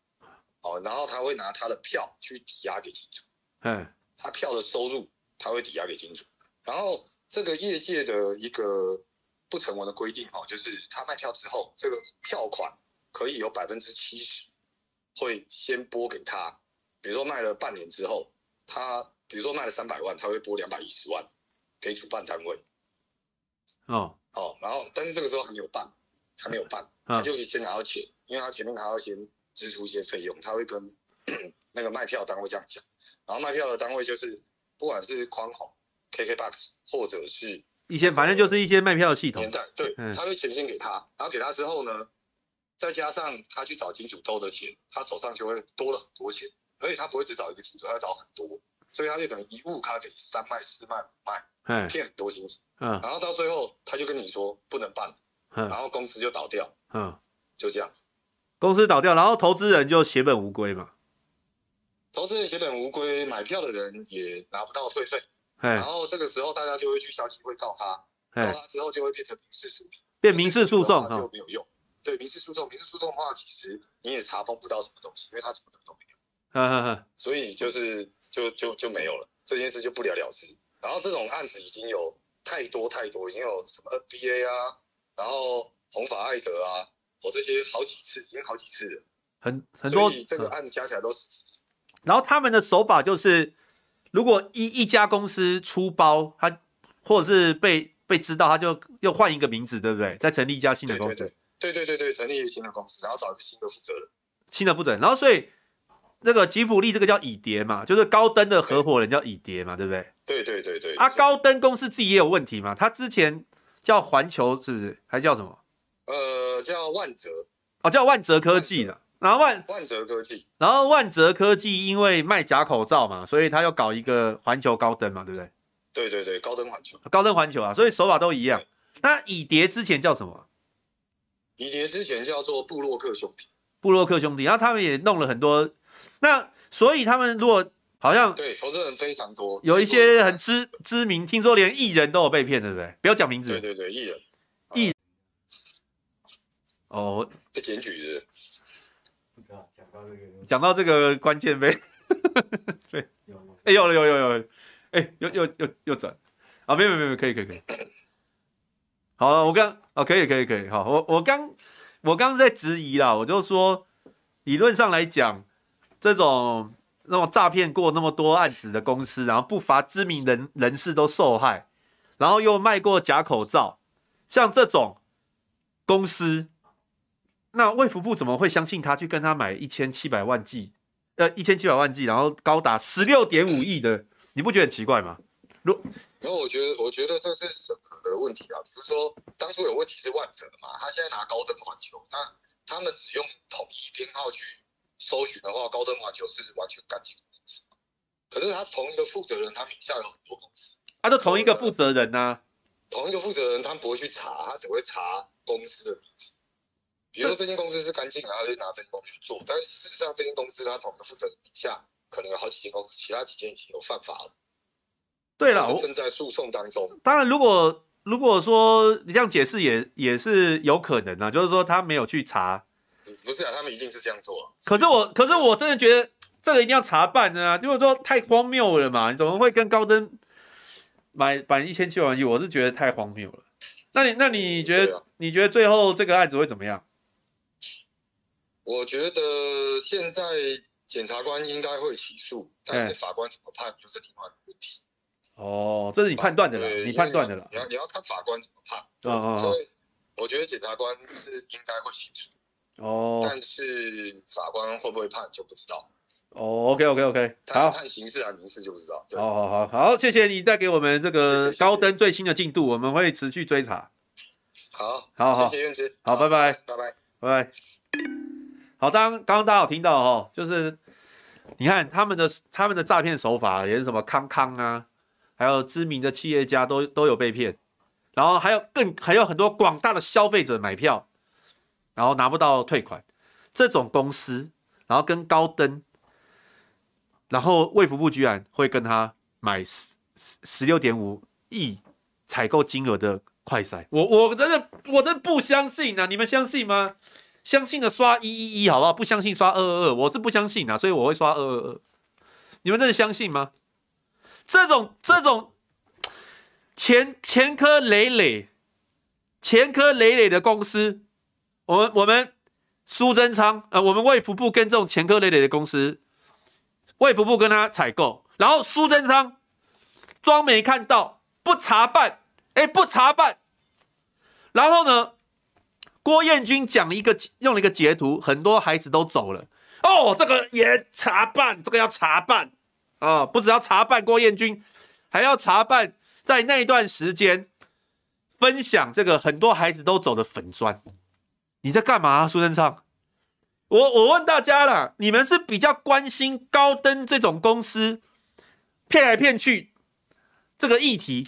哦，然后他会拿他的票去抵押给金主。嗯。他票的收入，他会抵押给金主。然后这个业界的一个不成文的规定哦，就是他卖票之后，这个票款可以有百分之七十会先拨给他。比如说卖了半年之后，他比如说卖了三百万，他会拨两百一十万给主办单位。哦哦，然后但是这个时候还没有办，还没有办，他就可以先拿到钱，因为他前面还要先支出一些费用，他会跟 那个卖票单位这样讲。然后卖票的单位就是，不管是宽宏、KKBOX，或者是一些，反正就是一些卖票的系统。年代对，他会钱先给他，然后给他之后呢，再加上他去找金主兜的钱，他手上就会多了很多钱。而且他不会只找一个金主，他要找很多，所以他就等于一物他给三卖、四卖、五卖，骗很多金主。嗯，然后到最后他就跟你说不能办了，然后公司就倒掉。嗯，就这样，公司倒掉，然后投资人就血本无归嘛。投资人血本无归，买票的人也拿不到退费，然后这个时候大家就会去消基会告他，告他之后就会变成民事诉讼，变民事诉讼就没有用。对，民事诉讼，民事诉讼的话，其实你也查封不到什么东西，因为他什么都没有，所以就是就就就没有了，这件事就不了了之。然后这种案子已经有太多太多，已经有什么 NBA 啊，然后红发艾德啊，我这些好几次，已经好几次了，很很多，所以这个案子加起来都十几。然后他们的手法就是，如果一一家公司出包，他或者是被被知道，他就又换一个名字，对不对？再成立一家新的公司。对对对对对，成立一个新的公司，然后找一个新的负责人。新的负责人，然后所以那个吉普力这个叫乙蝶嘛，就是高登的合伙人叫乙蝶嘛，对不对？对对对对。啊，高登公司自己也有问题嘛，他之前叫环球是不是？还叫什么？呃，叫万泽。哦，叫万泽科技的。然后万万泽科技，然后万泽科技因为卖假口罩嘛，所以他要搞一个环球高登嘛，对不对？对对对，高登环球，高登环球啊，所以手法都一样。那乙蝶之前叫什么？以蝶之前叫做布洛克兄弟，布洛克兄弟，然后他们也弄了很多。那所以他们如果好像对投资人非常多，有一些很知知名，听说连艺人都有被骗，对不对？不要讲名字。对对对，艺人，艺哦，被检举的。讲到这个讲到这个关键呗，对，哎，有了，有有有，哎，又又又又转，啊，没有没有没有，可以可以可以，好了，我刚，啊，可以可以可以，好，我我刚我刚在质疑啦，我就说，理论上来讲，这种那种诈骗过那么多案子的公司，然后不乏知名人人士都受害，然后又卖过假口罩，像这种公司。那卫福部怎么会相信他去跟他买一千七百万剂，呃，一千七百万剂，然后高达十六点五亿的，你不觉得很奇怪吗？如，然后我觉得，我觉得这是审核的问题啊。比如说，当初有问题是万泽嘛，他现在拿高登环球，那他们只用统一编号去搜寻的话，高登环球是完全干净的公司。可是他同一个负责人，他名下有很多公司，他都同一个负责人呐、啊，同一个负责人，他不会去查，他只会查公司的名字。比如说这间公司是干净的，他就拿这间公司去做。但是事实上，这间公司他同一个负责人底下可能有好几间公司，其他几间已经有犯法了。对了，正在诉讼当中。当然，如果如果说你这样解释也也是有可能啊，就是说他没有去查。不是啊，他们一定是这样做啊。可是我，可是我真的觉得这个一定要查办的啊，就是说太荒谬了嘛！你怎么会跟高登买买一千七百万亿？我是觉得太荒谬了。那你那你觉得、啊、你觉得最后这个案子会怎么样？我觉得现在检察官应该会起诉，但是法官怎么判就是另外一个问题。哦，这是你判断的了，你判断的了。你要你要看法官怎么判。哦哦。所以我觉得检察官是应该会起诉。哦。但是法官会不会判就不知道。哦，OK OK OK。好，看刑事还是民事就不知道。好好好好，谢谢你带给我们这个高登最新的进度，我们会持续追查。好，好好，谢谢院子。好，拜拜，拜拜，拜拜。好，当刚刚大家有听到哦，就是你看他们的他们的诈骗手法也是什么康康啊，还有知名的企业家都都有被骗，然后还有更还有很多广大的消费者买票，然后拿不到退款，这种公司，然后跟高登，然后卫福部居然会跟他买十十六点五亿采购金额的快筛，我我真的我真的不相信啊，你们相信吗？相信的刷一一一好不好？不相信刷二二二，我是不相信啊，所以我会刷二二二。你们真的相信吗？这种这种前前科累累、前科累累的公司，我们我们苏贞昌呃，我们卫福部跟这种前科累累的公司，卫福部跟他采购，然后苏贞昌装没看到，不查办，哎，不查办，然后呢？郭彦军讲了一个用了一个截图，很多孩子都走了哦。这个也查办，这个要查办啊、不只要查办郭彦军，还要查办在那一段时间分享这个很多孩子都走的粉专。你在干嘛、啊，苏贞昌？我我问大家啦，你们是比较关心高登这种公司骗来骗去这个议题，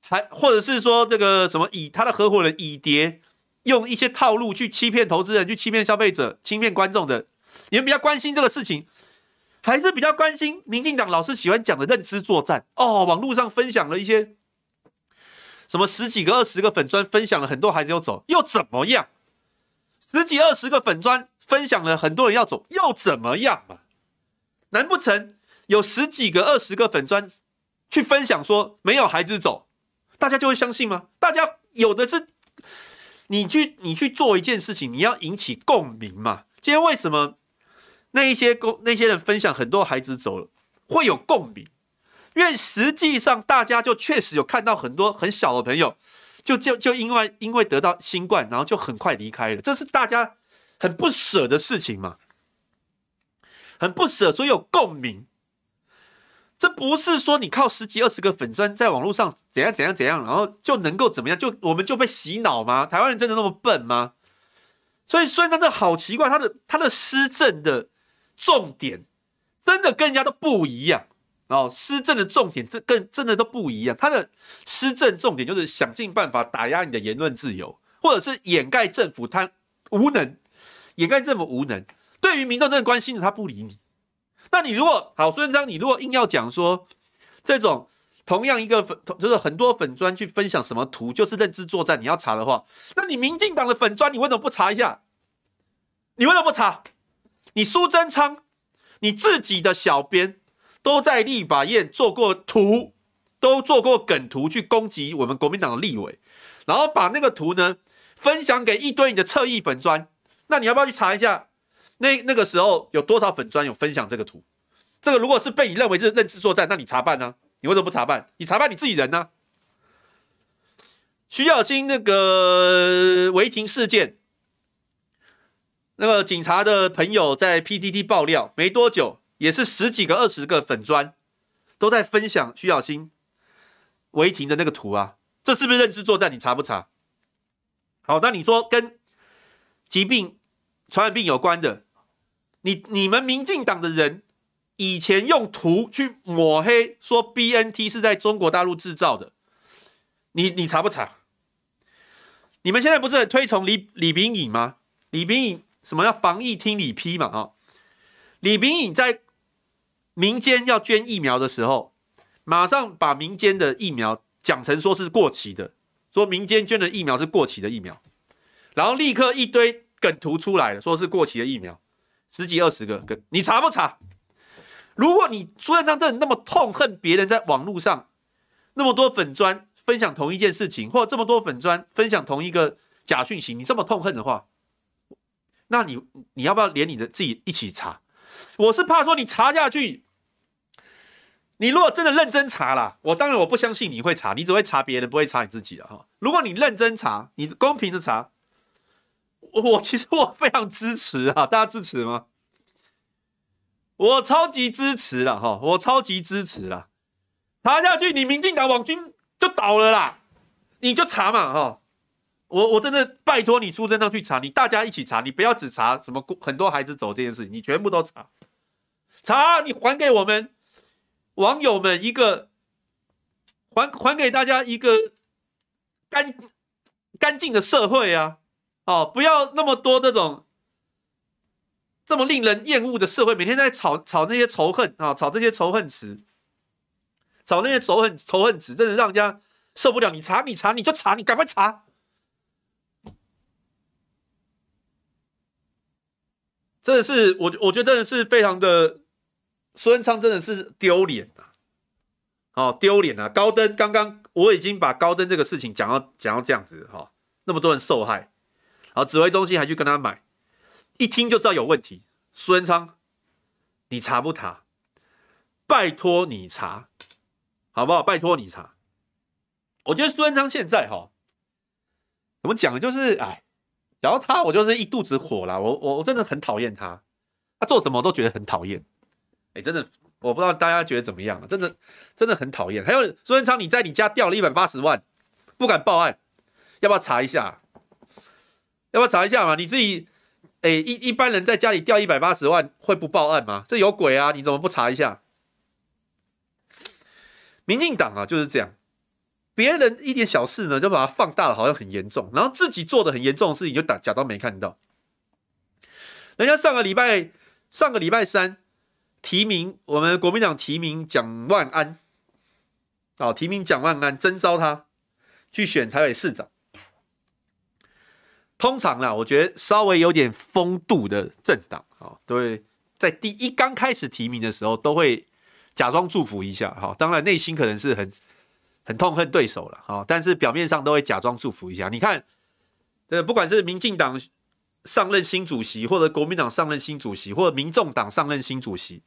还或者是说这个什么以他的合伙人以蝶？用一些套路去欺骗投资人，去欺骗消费者，欺骗观众的，你们比较关心这个事情，还是比较关心民进党老是喜欢讲的认知作战？哦，网络上分享了一些什么十几个、二十个粉砖，分享了很多孩子要走，又怎么样？十几二十个粉砖分享了很多人要走，又怎么样嘛？难不成有十几个、二十个粉砖去分享说没有孩子走，大家就会相信吗？大家有的是。你去你去做一件事情，你要引起共鸣嘛。今天为什么那一些公那些人分享很多孩子走了会有共鸣？因为实际上大家就确实有看到很多很小的朋友，就就就因为因为得到新冠，然后就很快离开了，这是大家很不舍的事情嘛，很不舍，所以有共鸣。这不是说你靠十几二十个粉专在网络上怎样怎样怎样，然后就能够怎么样，就我们就被洗脑吗？台湾人真的那么笨吗？所以孙中山好奇怪，他的他的施政的重点真的跟人家都不一样哦。施政的重点这跟真的都不一样，他的施政重点就是想尽办法打压你的言论自由，或者是掩盖政府他无能，掩盖政府无能。对于民众真的关心的，他不理你。那你如果好，孙中山，你如果硬要讲说这种同样一个粉，就是很多粉砖去分享什么图，就是认知作战，你要查的话，那你民进党的粉砖，你为什么不查一下？你为什么不查？你苏贞昌，你自己的小编都在立法院做过图，都做过梗图去攻击我们国民党的立委，然后把那个图呢分享给一堆你的侧翼粉砖，那你要不要去查一下？那那个时候有多少粉砖有分享这个图？这个如果是被你认为是认知作战，那你查办呢？你为什么不查办？你查办你自己人呢？徐小新那个违停事件，那个警察的朋友在 PTT 爆料，没多久也是十几个、二十个粉砖都在分享徐小新违停的那个图啊，这是不是认知作战？你查不查？好，那你说跟疾病、传染病有关的？你你们民进党的人以前用图去抹黑，说 BNT 是在中国大陆制造的，你你查不查？你们现在不是很推崇李李炳颖吗？李炳颖什么叫防疫听李批嘛？啊，李炳颖在民间要捐疫苗的时候，马上把民间的疫苗讲成说是过期的，说民间捐的疫苗是过期的疫苗，然后立刻一堆梗图出来了，说是过期的疫苗。十几二十个，你查不查？如果你苏贞昌真的那么痛恨别人在网络上那么多粉砖分享同一件事情，或这么多粉砖分享同一个假讯息，你这么痛恨的话，那你你要不要连你的自己一起查？我是怕说你查下去，你如果真的认真查了，我当然我不相信你会查，你只会查别人，不会查你自己的哈。如果你认真查，你公平的查。我其实我非常支持啊，大家支持吗？我超级支持了哈，我超级支持了。查下去，你民进党网军就倒了啦，你就查嘛哈。我我真的拜托你苏贞昌去查，你大家一起查，你不要只查什么很多孩子走这件事情，你全部都查。查，你还给我们网友们一个，还还给大家一个干干净的社会啊。哦，不要那么多这种这么令人厌恶的社会，每天在吵吵那些仇恨啊，吵这些仇恨词，吵那些仇恨仇恨词，真的让人家受不了。你查，你查，你就查，你赶快查。真的是我，我觉得真的是非常的，孙昌真的是丢脸啊！哦，丢脸啊！高登刚刚我已经把高登这个事情讲到讲到这样子哈，那么多人受害。好，指挥中心还去跟他买，一听就知道有问题。苏贞昌，你查不查？拜托你查，好不好？拜托你查。我觉得苏贞昌现在哈，怎么讲呢？就是哎，然后他，我就是一肚子火啦。我我我真的很讨厌他，他做什么我都觉得很讨厌。哎，真的，我不知道大家觉得怎么样？真的真的很讨厌。还有苏贞昌，你在你家掉了一百八十万，不敢报案，要不要查一下？要不要查一下嘛？你自己，哎、一一般人在家里掉一百八十万会不报案吗？这有鬼啊！你怎么不查一下？民进党啊就是这样，别人一点小事呢就把它放大了，好像很严重，然后自己做的很严重的事情就打假装没看到。人家上个礼拜，上个礼拜三提名我们国民党提名蒋万安，哦，提名蒋万安征召他去选台北市长。通常啦，我觉得稍微有点风度的政党啊，都会在第一刚开始提名的时候，都会假装祝福一下哈。当然内心可能是很很痛恨对手了哈，但是表面上都会假装祝福一下。你看这不管是民进党上任新主席，或者国民党上任新主席，或者民众党上任新主席，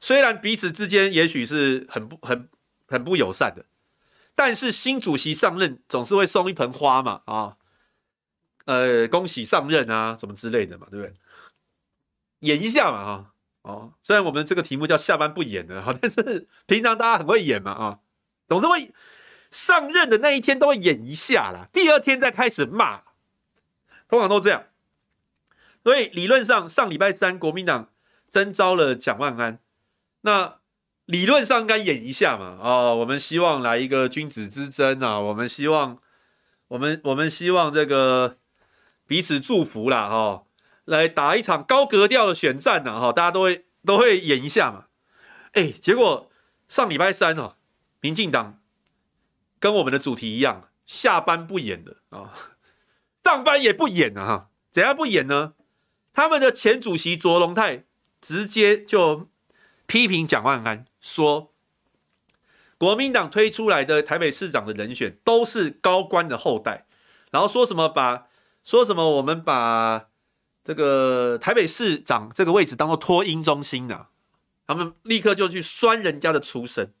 虽然彼此之间也许是很不很很不友善的，但是新主席上任总是会送一盆花嘛，啊，呃，恭喜上任啊，什么之类的嘛，对不对？演一下嘛，哈，哦，虽然我们这个题目叫下班不演的哈，但是平常大家很会演嘛，啊，总是会上任的那一天都会演一下啦，第二天再开始骂，通常都这样。所以理论上上礼拜三国民党征召了蒋万安，那理论上应该演一下嘛，啊、哦，我们希望来一个君子之争啊，我们希望我们我们希望这个彼此祝福啦，哈、哦。来打一场高格调的选战呢，哈，大家都会都会演一下嘛，哎，结果上礼拜三哦，民进党跟我们的主题一样，下班不演的啊，上班也不演了哈，怎样不演呢？他们的前主席卓荣泰直接就批评蒋万安说，国民党推出来的台北市长的人选都是高官的后代，然后说什么把说什么我们把。这个台北市长这个位置当做托婴中心啊，他们立刻就去酸人家的出身。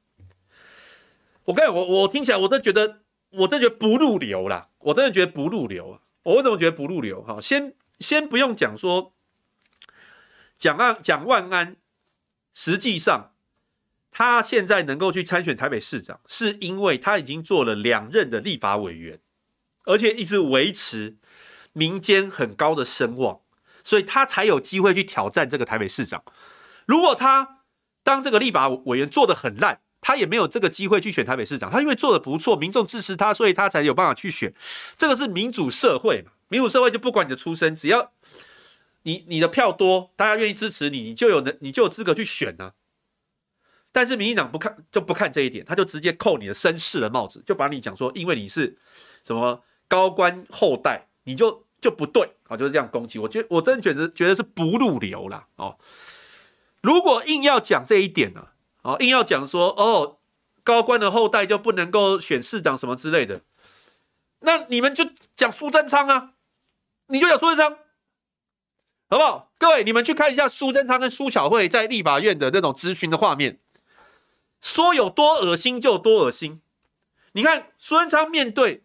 我跟你我我听起来我都觉得，我真觉得不入流啦，我真的觉得不入流。我为什么觉得不入流？哈，先先不用讲说，蒋万蒋万安，实际上他现在能够去参选台北市长，是因为他已经做了两任的立法委员，而且一直维持民间很高的声望。所以他才有机会去挑战这个台北市长。如果他当这个立法委员做得很烂，他也没有这个机会去选台北市长。他因为做得不错，民众支持他，所以他才有办法去选。这个是民主社会嘛？民主社会就不管你的出身，只要你你的票多，大家愿意支持你，你就有能，你就有资格去选啊。但是民进党不看就不看这一点，他就直接扣你的绅士的帽子，就把你讲说，因为你是什么高官后代，你就。就不对啊，就是这样攻击。我觉得我真的觉得觉得是不入流了哦。如果硬要讲这一点呢，哦，硬要讲说哦，高官的后代就不能够选市长什么之类的，那你们就讲苏贞昌啊，你就讲苏贞昌，好不好？各位，你们去看一下苏贞昌跟苏巧慧在立法院的那种咨询的画面，说有多恶心就多恶心。你看苏贞昌面对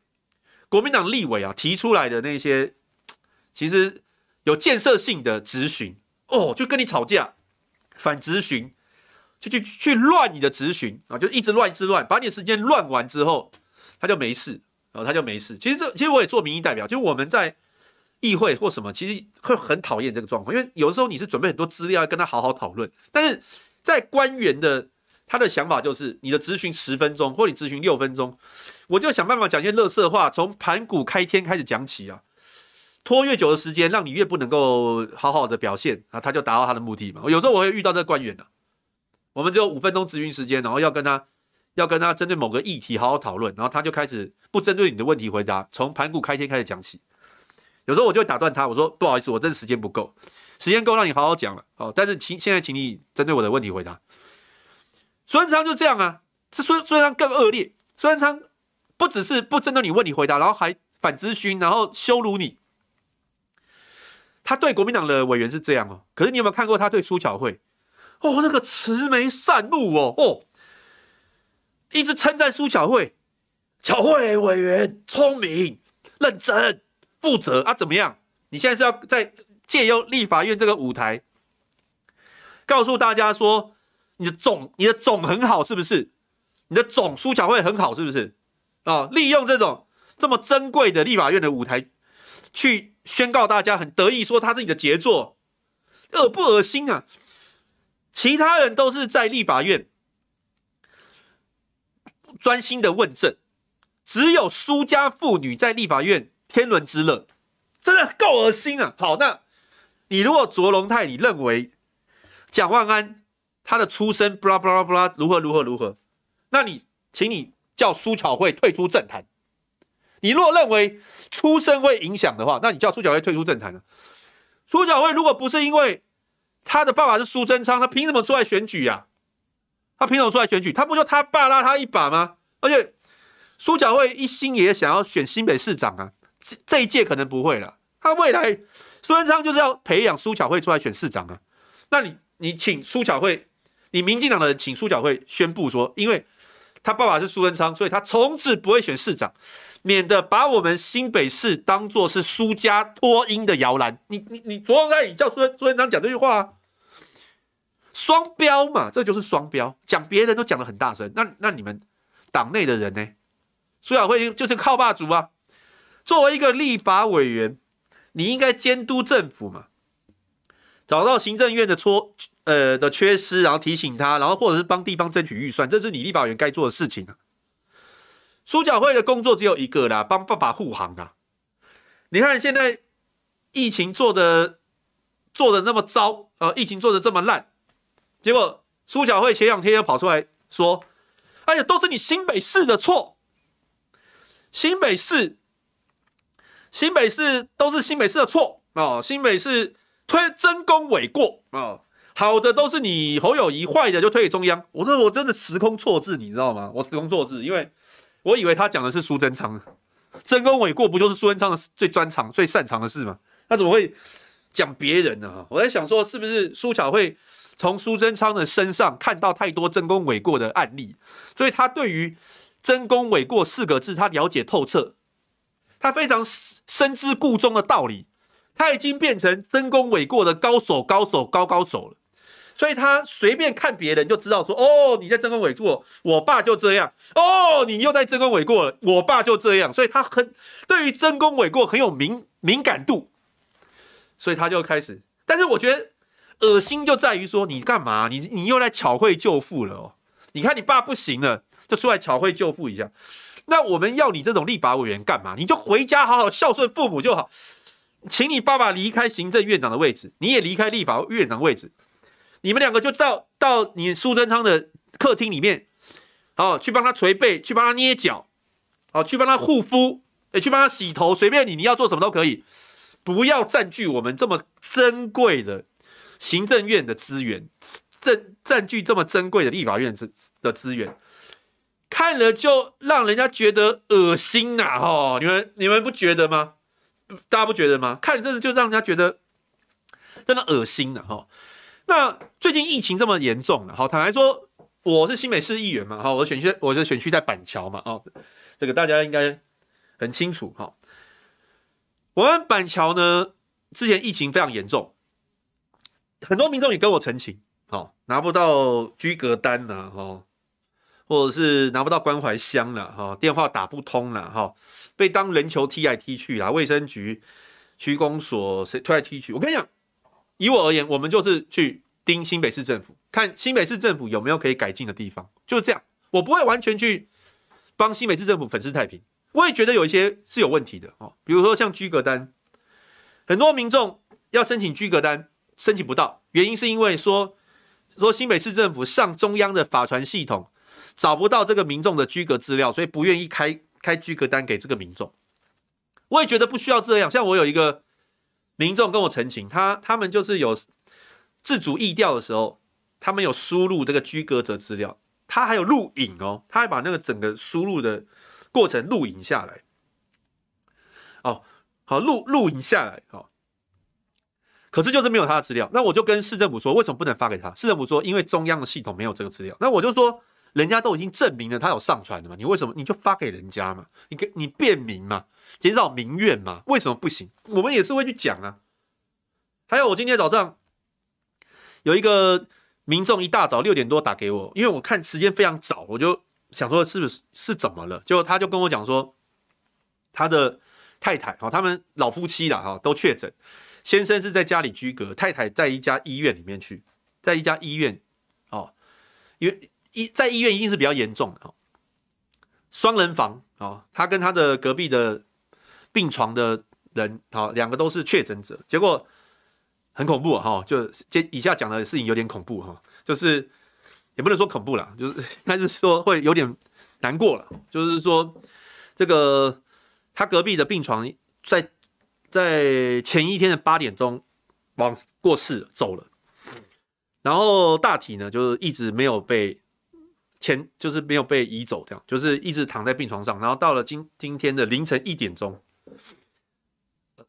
国民党立委啊提出来的那些。其实有建设性的质询哦，就跟你吵架，反质询，就去去乱你的质询啊，就一直乱一直乱，把你的时间乱完之后，他就没事啊，他就没事。其实这其实我也做民意代表，就是我们在议会或什么，其实会很讨厌这个状况，因为有的时候你是准备很多资料要跟他好好讨论，但是在官员的他的想法就是，你的质询十分钟或你质询六分钟，我就想办法讲些垃圾话，从盘古开天开始讲起啊。拖越久的时间，让你越不能够好好的表现啊，他就达到他的目的嘛。有时候我会遇到这个官员呢、啊，我们只有五分钟咨询时间，然后要跟他要跟他针对某个议题好好讨论，然后他就开始不针对你的问题回答，从盘古开天开始讲起。有时候我就会打断他，我说不好意思，我真的时间不够，时间够让你好好讲了哦。但是请现在请你针对我的问题回答。孙昌就这样啊，这孙孙昌更恶劣，孙昌不只是不针对你问题回答，然后还反咨询，然后羞辱你。他对国民党的委员是这样哦，可是你有没有看过他对苏巧慧？哦，那个慈眉善目哦哦，一直称赞苏巧慧，巧慧委员聪明、认真、负责啊？怎么样？你现在是要在借用立法院这个舞台，告诉大家说你的种你的种很好是不是？你的种苏巧慧很好是不是？啊、利用这种这么珍贵的立法院的舞台去。宣告大家很得意，说他是你的杰作，恶不恶心啊？其他人都是在立法院专心的问政，只有苏家妇女在立法院天伦之乐，真的够恶心啊！好，那你如果卓荣泰，你认为蒋万安他的出身布拉布拉布拉如何如何如何？那你请你叫苏巧慧退出政坛。你若认为出身会影响的话，那你叫苏巧慧退出政坛啊。苏巧慧如果不是因为他的爸爸是苏贞昌，他凭什么出来选举呀？他凭什么出来选举？他不就他爸拉他一把吗？而且苏巧慧一心也想要选新北市长啊，这这一届可能不会了。他未来苏贞昌就是要培养苏巧慧出来选市长啊。那你你请苏巧慧，你民进党的人请苏巧慧宣布说，因为他爸爸是苏贞昌，所以他从此不会选市长，免得把我们新北市当作是苏家脱音的摇篮。你你你昨天你叫苏苏贞昌讲这句话啊？双标嘛，这就是双标。讲别人都讲得很大声，那那你们党内的人呢？苏巧慧就是靠霸主啊。作为一个立法委员，你应该监督政府嘛，找到行政院的错呃的缺失，然后提醒他，然后或者是帮地方争取预算，这是你立法委员该做的事情啊。苏巧慧的工作只有一个啦，帮爸爸护航啊。你看现在疫情做的做的那么糟啊，疫情做的这么烂。结果苏巧慧前两天又跑出来说：“哎呀，都是你新北市的错，新北市，新北市都是新北市的错哦，新北市推真功伪过哦，好的都是你侯友谊，坏的就推给中央。我说我真的时空错字，你知道吗？我时空错字，因为我以为他讲的是苏贞昌，真功伟过不就是苏贞昌的最专长、最擅长的事吗？他怎么会讲别人呢？我在想说，是不是苏巧慧？”从苏贞昌的身上看到太多真功伟过的案例，所以他对于“真功伟过”四个字他了解透彻，他非常深知故中的道理，他已经变成真功伟过的高手、高手、高高手了。所以他随便看别人就知道说：“哦，你在争功诿过，我爸就这样；哦，你又在争功诿过了，我爸就这样。”所以他很对于争功诿过很有敏敏感度，所以他就开始。但是我觉得。恶心就在于说你干嘛？你你又来巧慧救父了哦！你看你爸不行了，就出来巧慧救父一下。那我们要你这种立法委员干嘛？你就回家好好孝顺父母就好。请你爸爸离开行政院长的位置，你也离开立法院长的位置。你们两个就到到你苏贞昌的客厅里面，好去帮他捶背，去帮他捏脚，好去帮他护肤，哎，去帮他洗头，随便你，你要做什么都可以，不要占据我们这么珍贵的。行政院的资源，占占据这么珍贵的立法院的的资源，看了就让人家觉得恶心呐！哦，你们你们不觉得吗？大家不觉得吗？看了真的就让人家觉得真的恶心了哈。那最近疫情这么严重了，好，坦白说，我是新北市议员嘛，哈，我的选区我的选区在板桥嘛，哦，这个大家应该很清楚哈。我们板桥呢，之前疫情非常严重。很多民众也跟我陈情，好拿不到居隔单呐，哈，或者是拿不到关怀箱了，哈，电话打不通了，哈，被当人球踢来踢去啦，卫生局、区公所谁推来踢去。我跟你讲，以我而言，我们就是去盯新北市政府，看新北市政府有没有可以改进的地方，就是这样。我不会完全去帮新北市政府粉饰太平，我也觉得有一些是有问题的，哦，比如说像居格单，很多民众要申请居格单。申请不到，原因是因为说说新北市政府上中央的法传系统找不到这个民众的居格资料，所以不愿意开开居格单给这个民众。我也觉得不需要这样。像我有一个民众跟我陈情，他他们就是有自主疫调的时候，他们有输入这个居隔者资料，他还有录影哦，他还把那个整个输入的过程录影下来。哦，好录录影下来，好。可是就是没有他的资料，那我就跟市政府说，为什么不能发给他？市政府说，因为中央的系统没有这个资料。那我就说，人家都已经证明了他有上传的嘛，你为什么你就发给人家嘛？你给你便民嘛，减少民怨嘛？为什么不行？我们也是会去讲啊。还有，我今天早上有一个民众一大早六点多打给我，因为我看时间非常早，我就想说是不是是怎么了？结果他就跟我讲说，他的太太哈，他们老夫妻了哈，都确诊。先生是在家里居隔，太太在一家医院里面去，在一家医院哦，因为医在医院一定是比较严重的哦，双人房哦，他跟他的隔壁的病床的人好，两个都是确诊者，结果很恐怖哈，就接以下讲的事情有点恐怖哈，就是也不能说恐怖了，就是 但是说会有点难过了，就是说这个他隔壁的病床在。在前一天的八点钟，往过世走了，然后大体呢，就是一直没有被前，就是没有被移走，这样就是一直躺在病床上，然后到了今今天的凌晨一点钟，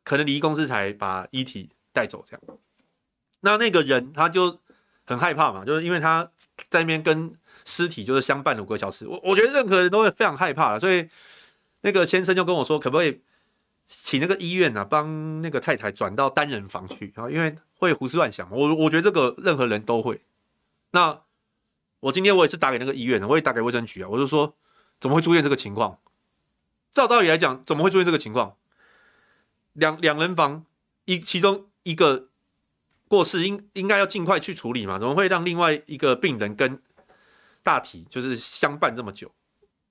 可能礼仪公司才把遗体带走这样。那那个人他就很害怕嘛，就是因为他在那边跟尸体就是相伴五个小时。我我觉得任何人都会非常害怕，所以那个先生就跟我说，可不可以请那个医院啊，帮那个太太转到单人房去啊？因为会胡思乱想。我我觉得这个任何人都会。那我今天我也是打给那个医院，我也打给卫生局啊，我就说怎么会出现这个情况？照道理来讲，怎么会出现这个情况？两两人房一其中一个。过世应应该要尽快去处理嘛？怎么会让另外一个病人跟大体就是相伴这么久？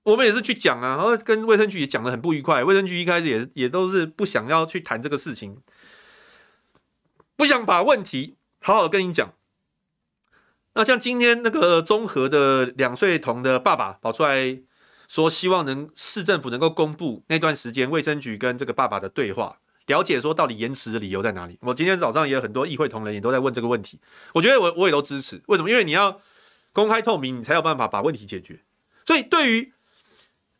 我们也是去讲啊，然后跟卫生局也讲得很不愉快。卫生局一开始也也都是不想要去谈这个事情，不想把问题好好的跟你讲。那像今天那个综合的两岁童的爸爸跑出来说，希望能市政府能够公布那段时间卫生局跟这个爸爸的对话。了解说到底延迟的理由在哪里？我今天早上也有很多议会同仁也都在问这个问题。我觉得我我也都支持。为什么？因为你要公开透明，你才有办法把问题解决。所以对于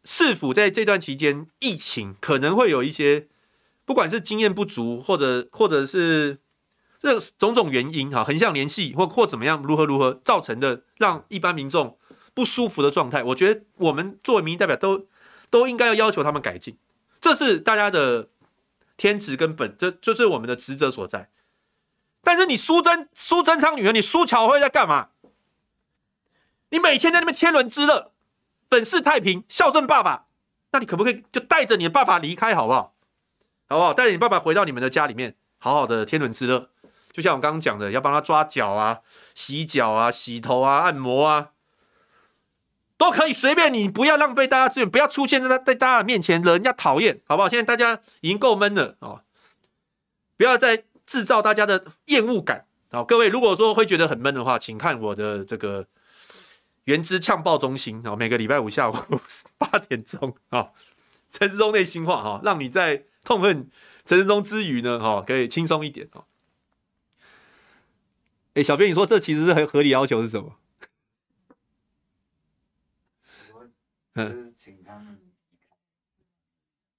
市府在这段期间疫情可能会有一些，不管是经验不足，或者或者是这种种原因哈，横向联系或或怎么样，如何如何造成的让一般民众不舒服的状态，我觉得我们作为民意代表都都应该要要求他们改进，这是大家的。天职跟本，这就是我们的职责所在。但是你苏贞苏贞昌女儿，你苏巧慧在干嘛？你每天在那边天伦之乐，本是太平，孝顺爸爸。那你可不可以就带着你的爸爸离开，好不好？好不好？带着你爸爸回到你们的家里面，好好的天伦之乐。就像我刚刚讲的，要帮他抓脚啊、洗脚啊、洗头啊、按摩啊。都可以随便你，不要浪费大家资源，不要出现在在大家面前惹人家讨厌，好不好？现在大家已经够闷了哦，不要再制造大家的厌恶感。好，各位如果说会觉得很闷的话，请看我的这个原汁呛爆中心啊，每个礼拜五下午 八点钟啊，陈时中内心话哈，让你在痛恨陈志忠之余呢，哈，可以轻松一点哦。哎，小编，你说这其实是很合理要求是什么？嗯，请他们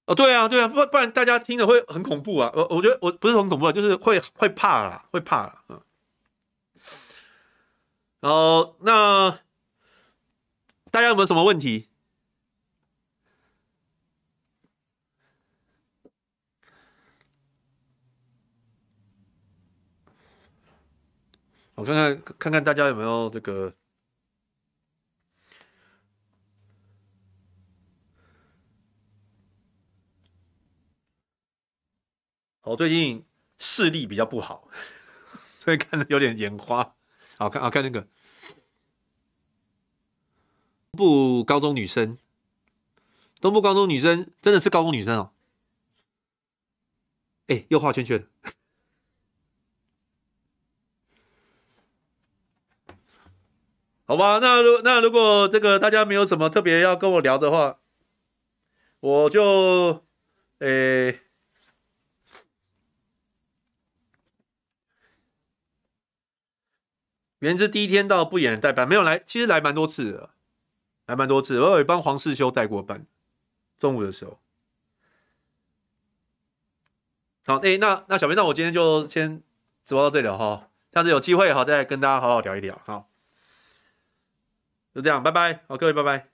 哦，对啊，对啊，不不然大家听着会很恐怖啊。我我觉得我不是很恐怖啊，就是会会怕啦，会怕啦。嗯，然后那大家有没有什么问题？我看看看看大家有没有这个。我最近视力比较不好，所以看的有点眼花。好看，好看那个，部高中女生，东部高中女生真的是高中女生哦。哎，又画圈圈。好吧，那如那如果这个大家没有什么特别要跟我聊的话，我就诶。原之第一天到不演代班没有来，其实来蛮多次的，来蛮多次。我有帮黄世修带过班，中午的时候。好，哎、那那小编，那我今天就先直播到这里了哈，下次有机会好再跟大家好好聊一聊。好，就这样，拜拜，好，各位拜拜。